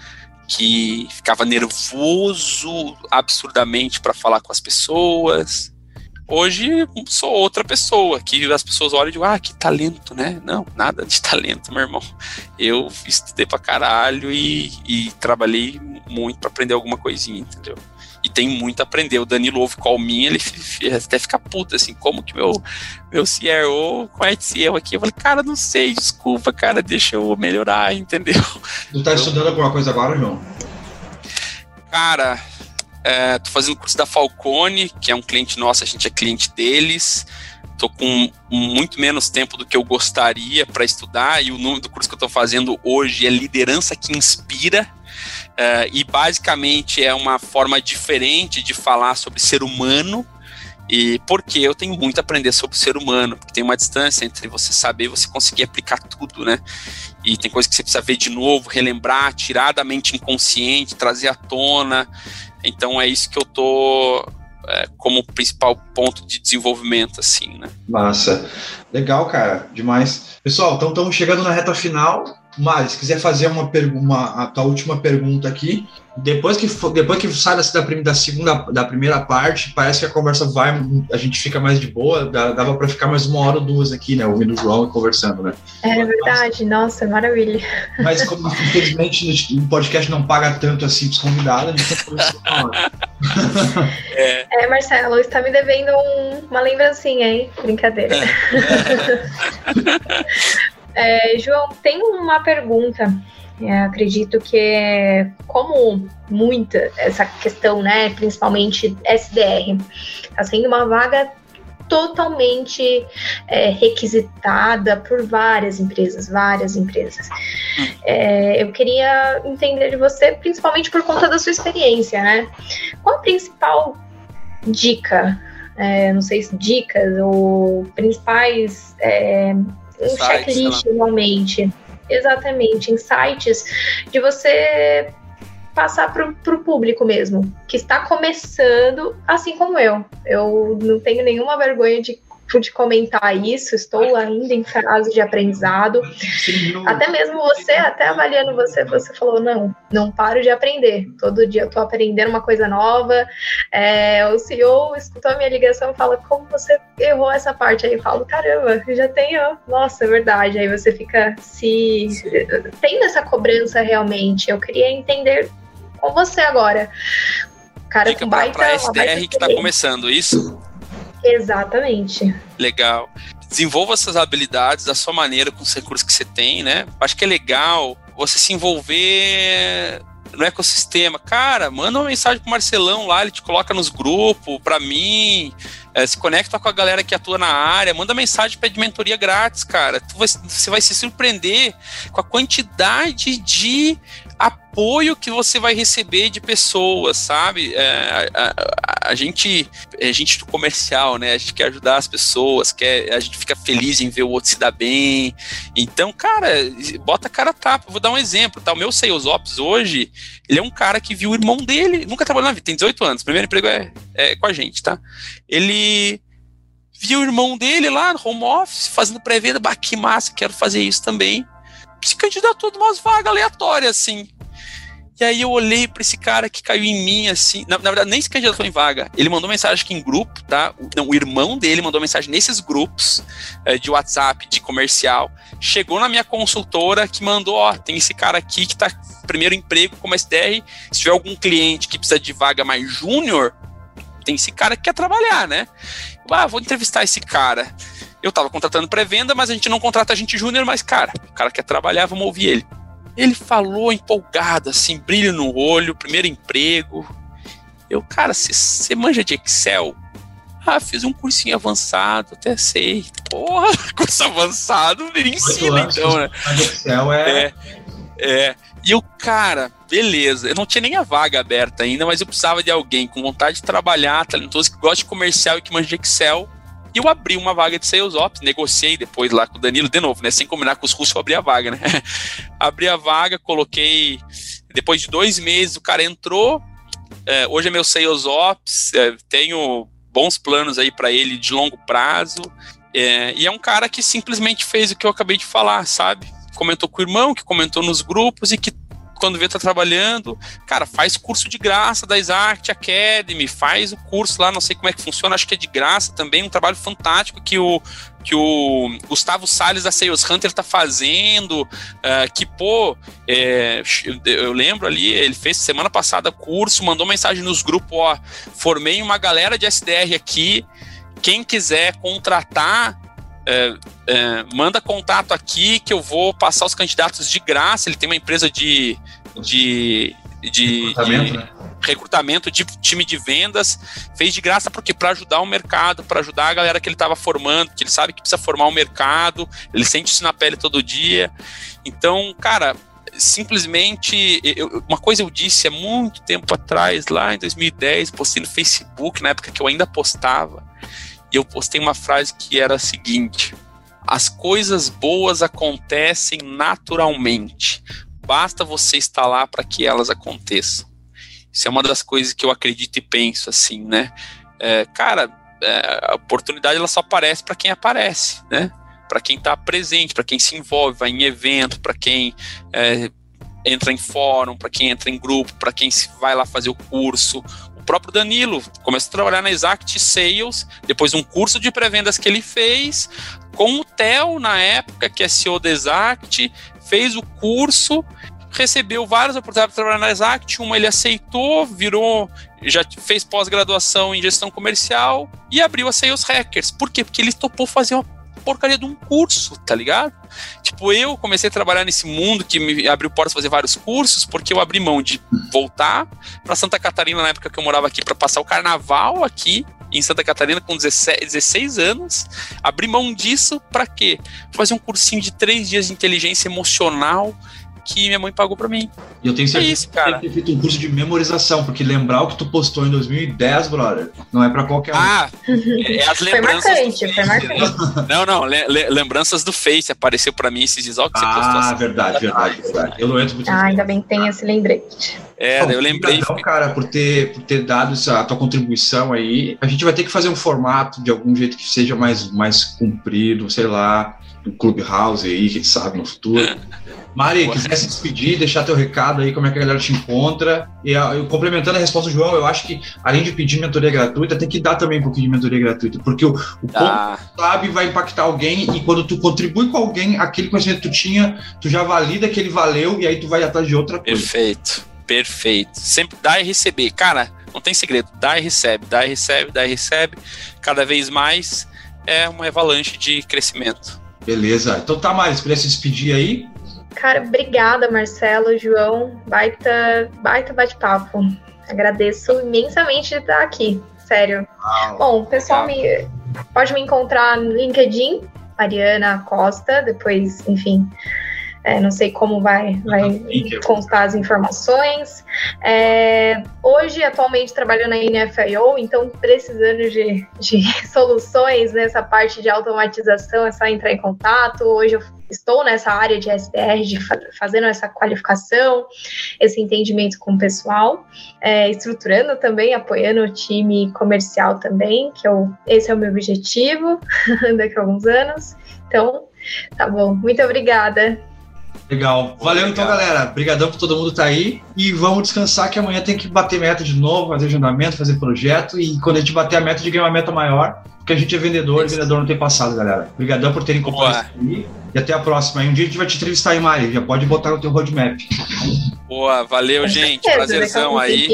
que ficava nervoso absurdamente para falar com as pessoas. Hoje sou outra pessoa, que as pessoas olham e dizem, ah, que talento, né? Não, nada de talento, meu irmão. Eu estudei pra caralho e, e trabalhei muito para aprender alguma coisinha, entendeu? E tem muito a aprender. O Danilo ouve call me, ele até fica puto, assim, como que meu, meu CRO comete esse erro aqui? Eu falei, cara, não sei, desculpa, cara, deixa eu melhorar, entendeu? Tu tá estudando alguma coisa agora, João? Cara, é, tô fazendo curso da Falcone, que é um cliente nosso, a gente é cliente deles. Tô com muito menos tempo do que eu gostaria para estudar, e o nome do curso que eu tô fazendo hoje é Liderança que Inspira Uh, e basicamente é uma forma diferente de falar sobre ser humano, e porque eu tenho muito a aprender sobre o ser humano, porque tem uma distância entre você saber e você conseguir aplicar tudo, né? E tem coisas que você precisa ver de novo, relembrar, tirar da mente inconsciente, trazer à tona. Então é isso que eu tô é, como principal ponto de desenvolvimento, assim, né? Massa. Legal, cara, demais. Pessoal, então estamos chegando na reta final. Mari, se quiser fazer uma, uma a tua última pergunta aqui, depois que depois que sai da, da segunda da primeira parte, parece que a conversa vai, a gente fica mais de boa, dava para ficar mais uma hora ou duas aqui, né, ouvindo o João e conversando, né? É verdade, mas, nossa, maravilha. Mas como infelizmente o podcast não paga tanto assim os convidados, a gente tá hora. é. é, Marcelo, está me devendo um, uma lembrancinha, hein? Brincadeira. É. É, João, tem uma pergunta. É, acredito que é como muita essa questão, né, principalmente SDR, está sendo uma vaga totalmente é, requisitada por várias empresas, várias empresas. É, eu queria entender de você, principalmente por conta da sua experiência, né? Qual a principal dica? É, não sei se dicas ou principais um checklist realmente. Exatamente, insights de você passar para o público mesmo, que está começando assim como eu. Eu não tenho nenhuma vergonha de de comentar isso, estou ainda em fase de aprendizado. Até mesmo você, até avaliando você, você falou, não, não paro de aprender. Todo dia eu estou aprendendo uma coisa nova. É, o CEO escutou a minha ligação e fala, como você errou essa parte? Aí eu falo, caramba, já tenho, nossa, é verdade. Aí você fica se... Tendo essa cobrança realmente, eu queria entender com você agora. Cara, Fica com baita, pra, pra SDR que está começando, isso? Exatamente. Legal. Desenvolva essas habilidades da sua maneira com os recursos que você tem, né? Acho que é legal você se envolver no ecossistema. Cara, manda uma mensagem pro Marcelão lá, ele te coloca nos grupos, para mim, é, se conecta com a galera que atua na área, manda mensagem, pede mentoria grátis, cara. Tu vai, você vai se surpreender com a quantidade de apoio que você vai receber de pessoas, sabe? É, a, a, a, gente é gente do comercial, né? A gente quer ajudar as pessoas, quer, a gente fica feliz em ver o outro se dar bem. Então, cara, bota a cara a tapa. Vou dar um exemplo, tá? O meu Sales Ops hoje, ele é um cara que viu o irmão dele, nunca trabalhou na vida, tem 18 anos, primeiro emprego é, é com a gente, tá? Ele viu o irmão dele lá no home office, fazendo pré-venda, que massa, quero fazer isso também se candidatou de umas vagas aleatórias, assim. E aí eu olhei para esse cara que caiu em mim, assim. Na, na, verdade, nem se candidatou em vaga. Ele mandou mensagem aqui em grupo, tá? O, não, o irmão dele mandou mensagem nesses grupos é, de WhatsApp, de comercial. Chegou na minha consultora que mandou: ó, tem esse cara aqui que tá primeiro emprego como SDR. Se tiver algum cliente que precisa de vaga mais júnior, tem esse cara que quer trabalhar, né? Ah, vou entrevistar esse cara. Eu tava contratando pré-venda, mas a gente não contrata gente júnior, mas, cara, o cara quer trabalhar, vamos ouvir ele. Ele falou empolgado, assim, brilho no olho, primeiro emprego. Eu, cara, você manja de Excel? Ah, fiz um cursinho avançado, até sei. Porra, curso avançado, me ensina então, né? Excel é... é... É, e o cara, beleza, eu não tinha nem a vaga aberta ainda, mas eu precisava de alguém com vontade de trabalhar, talentoso, que gosta de comercial e que manja de Excel e eu abri uma vaga de Sales Ops, negociei depois lá com o Danilo de novo, né? Sem combinar com os russos, eu abri a vaga, né? abri a vaga, coloquei. Depois de dois meses, o cara entrou. É, hoje é meu Sales Ops, é, tenho bons planos aí para ele de longo prazo. É, e é um cara que simplesmente fez o que eu acabei de falar, sabe? Comentou com o irmão, que comentou nos grupos e que quando vê tá trabalhando, cara, faz curso de graça da Exact Academy, faz o curso lá, não sei como é que funciona, acho que é de graça também, um trabalho fantástico que o que o Gustavo Salles da Sales Hunter tá fazendo, uh, que, pô, é, eu lembro ali, ele fez semana passada curso, mandou mensagem nos grupos, ó, formei uma galera de SDR aqui, quem quiser contratar, é, é, manda contato aqui que eu vou passar os candidatos de graça. Ele tem uma empresa de, de, de, recrutamento, de né? recrutamento de time de vendas. Fez de graça porque para ajudar o mercado, para ajudar a galera que ele estava formando, que ele sabe que precisa formar o mercado, ele sente isso na pele todo dia. Então, cara, simplesmente eu, uma coisa eu disse há muito tempo atrás, lá em 2010, postei no Facebook, na época que eu ainda postava e eu postei uma frase que era a seguinte: as coisas boas acontecem naturalmente, basta você estar lá para que elas aconteçam. Isso é uma das coisas que eu acredito e penso assim, né? É, cara, é, a oportunidade ela só aparece para quem aparece, né? Para quem está presente, para quem se envolve, vai em evento, para quem é, entra em fórum, para quem entra em grupo, para quem vai lá fazer o curso próprio Danilo começou a trabalhar na Exact Sales, depois um curso de pré-vendas que ele fez, com o Theo, na época, que é CEO da Exact, fez o curso, recebeu várias oportunidades para trabalhar na Exact, uma ele aceitou, virou, já fez pós-graduação em gestão comercial e abriu a Sales Hackers. Por quê? Porque ele topou fazer uma porcaria de um curso, tá ligado? Tipo, eu comecei a trabalhar nesse mundo que me abriu portas fazer vários cursos, porque eu abri mão de voltar para Santa Catarina na época que eu morava aqui para passar o carnaval aqui em Santa Catarina com 17, 16 anos. Abri mão disso para quê? Fazer um cursinho de três dias de inteligência emocional que minha mãe pagou pra mim. E eu tenho é certeza é isso, cara. que ter feito um curso de memorização, porque lembrar o que tu postou em 2010, brother, não é pra qualquer um. Ah, é as lembranças. Foi marcante, foi marcante. Não, não, le lembranças do Face apareceu pra mim esses dias, ó, que você postou. Ah, assim. verdade, verdade, verdade. Eu não entro muito Ah, ainda bem que tem esse lembrete. É, eu lembrei. Então, cara, por ter, por ter dado essa tua contribuição aí, a gente vai ter que fazer um formato de algum jeito que seja mais, mais comprido, sei lá, do Clubhouse aí, quem sabe no futuro. Mari, quiser se despedir, deixar teu recado aí, como é que a galera te encontra. E eu, complementando a resposta do João, eu acho que além de pedir mentoria gratuita, tem que dar também um pouquinho de mentoria gratuita, porque o, o ah. sabe vai impactar alguém e quando tu contribui com alguém, aquele conhecimento que tu tinha, tu já valida que ele valeu e aí tu vai atrás de outra coisa. Perfeito, perfeito. Sempre dá e receber. Cara, não tem segredo, dá e recebe, dá e recebe, dá e recebe. Cada vez mais é uma avalanche de crescimento. Beleza. Então tá, Mari, se puder se despedir aí. Cara, obrigada, Marcelo, João. Baita, baita bate-papo. Agradeço imensamente de estar aqui. Sério. Uau, Bom, pessoal me, pode me encontrar no LinkedIn, Mariana Costa, depois, enfim, é, não sei como vai, vai constar as informações. É, hoje, atualmente, trabalho na NFIO, então precisando de, de soluções nessa parte de automatização, é só entrar em contato. Hoje eu estou nessa área de SDR, de fazendo essa qualificação, esse entendimento com o pessoal, é, estruturando também, apoiando o time comercial também, que eu, esse é o meu objetivo daqui a alguns anos. Então, tá bom. Muito obrigada. Legal. Valeu então, galera. Obrigadão por todo mundo estar tá aí. E vamos descansar que amanhã tem que bater meta de novo, fazer agendamento, fazer projeto. E quando a gente bater a meta, de ganhar uma meta maior, porque a gente é vendedor Isso. e vendedor não tem passado, galera. Obrigadão por terem comprado isso aí. E até a próxima. um dia a gente vai te entrevistar aí, Mari. Já pode botar no teu roadmap. Boa, valeu, Com gente. Certeza, Prazerzão aí.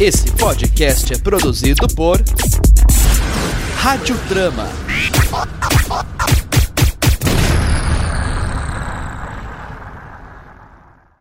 Esse podcast é produzido por Rádio Drama.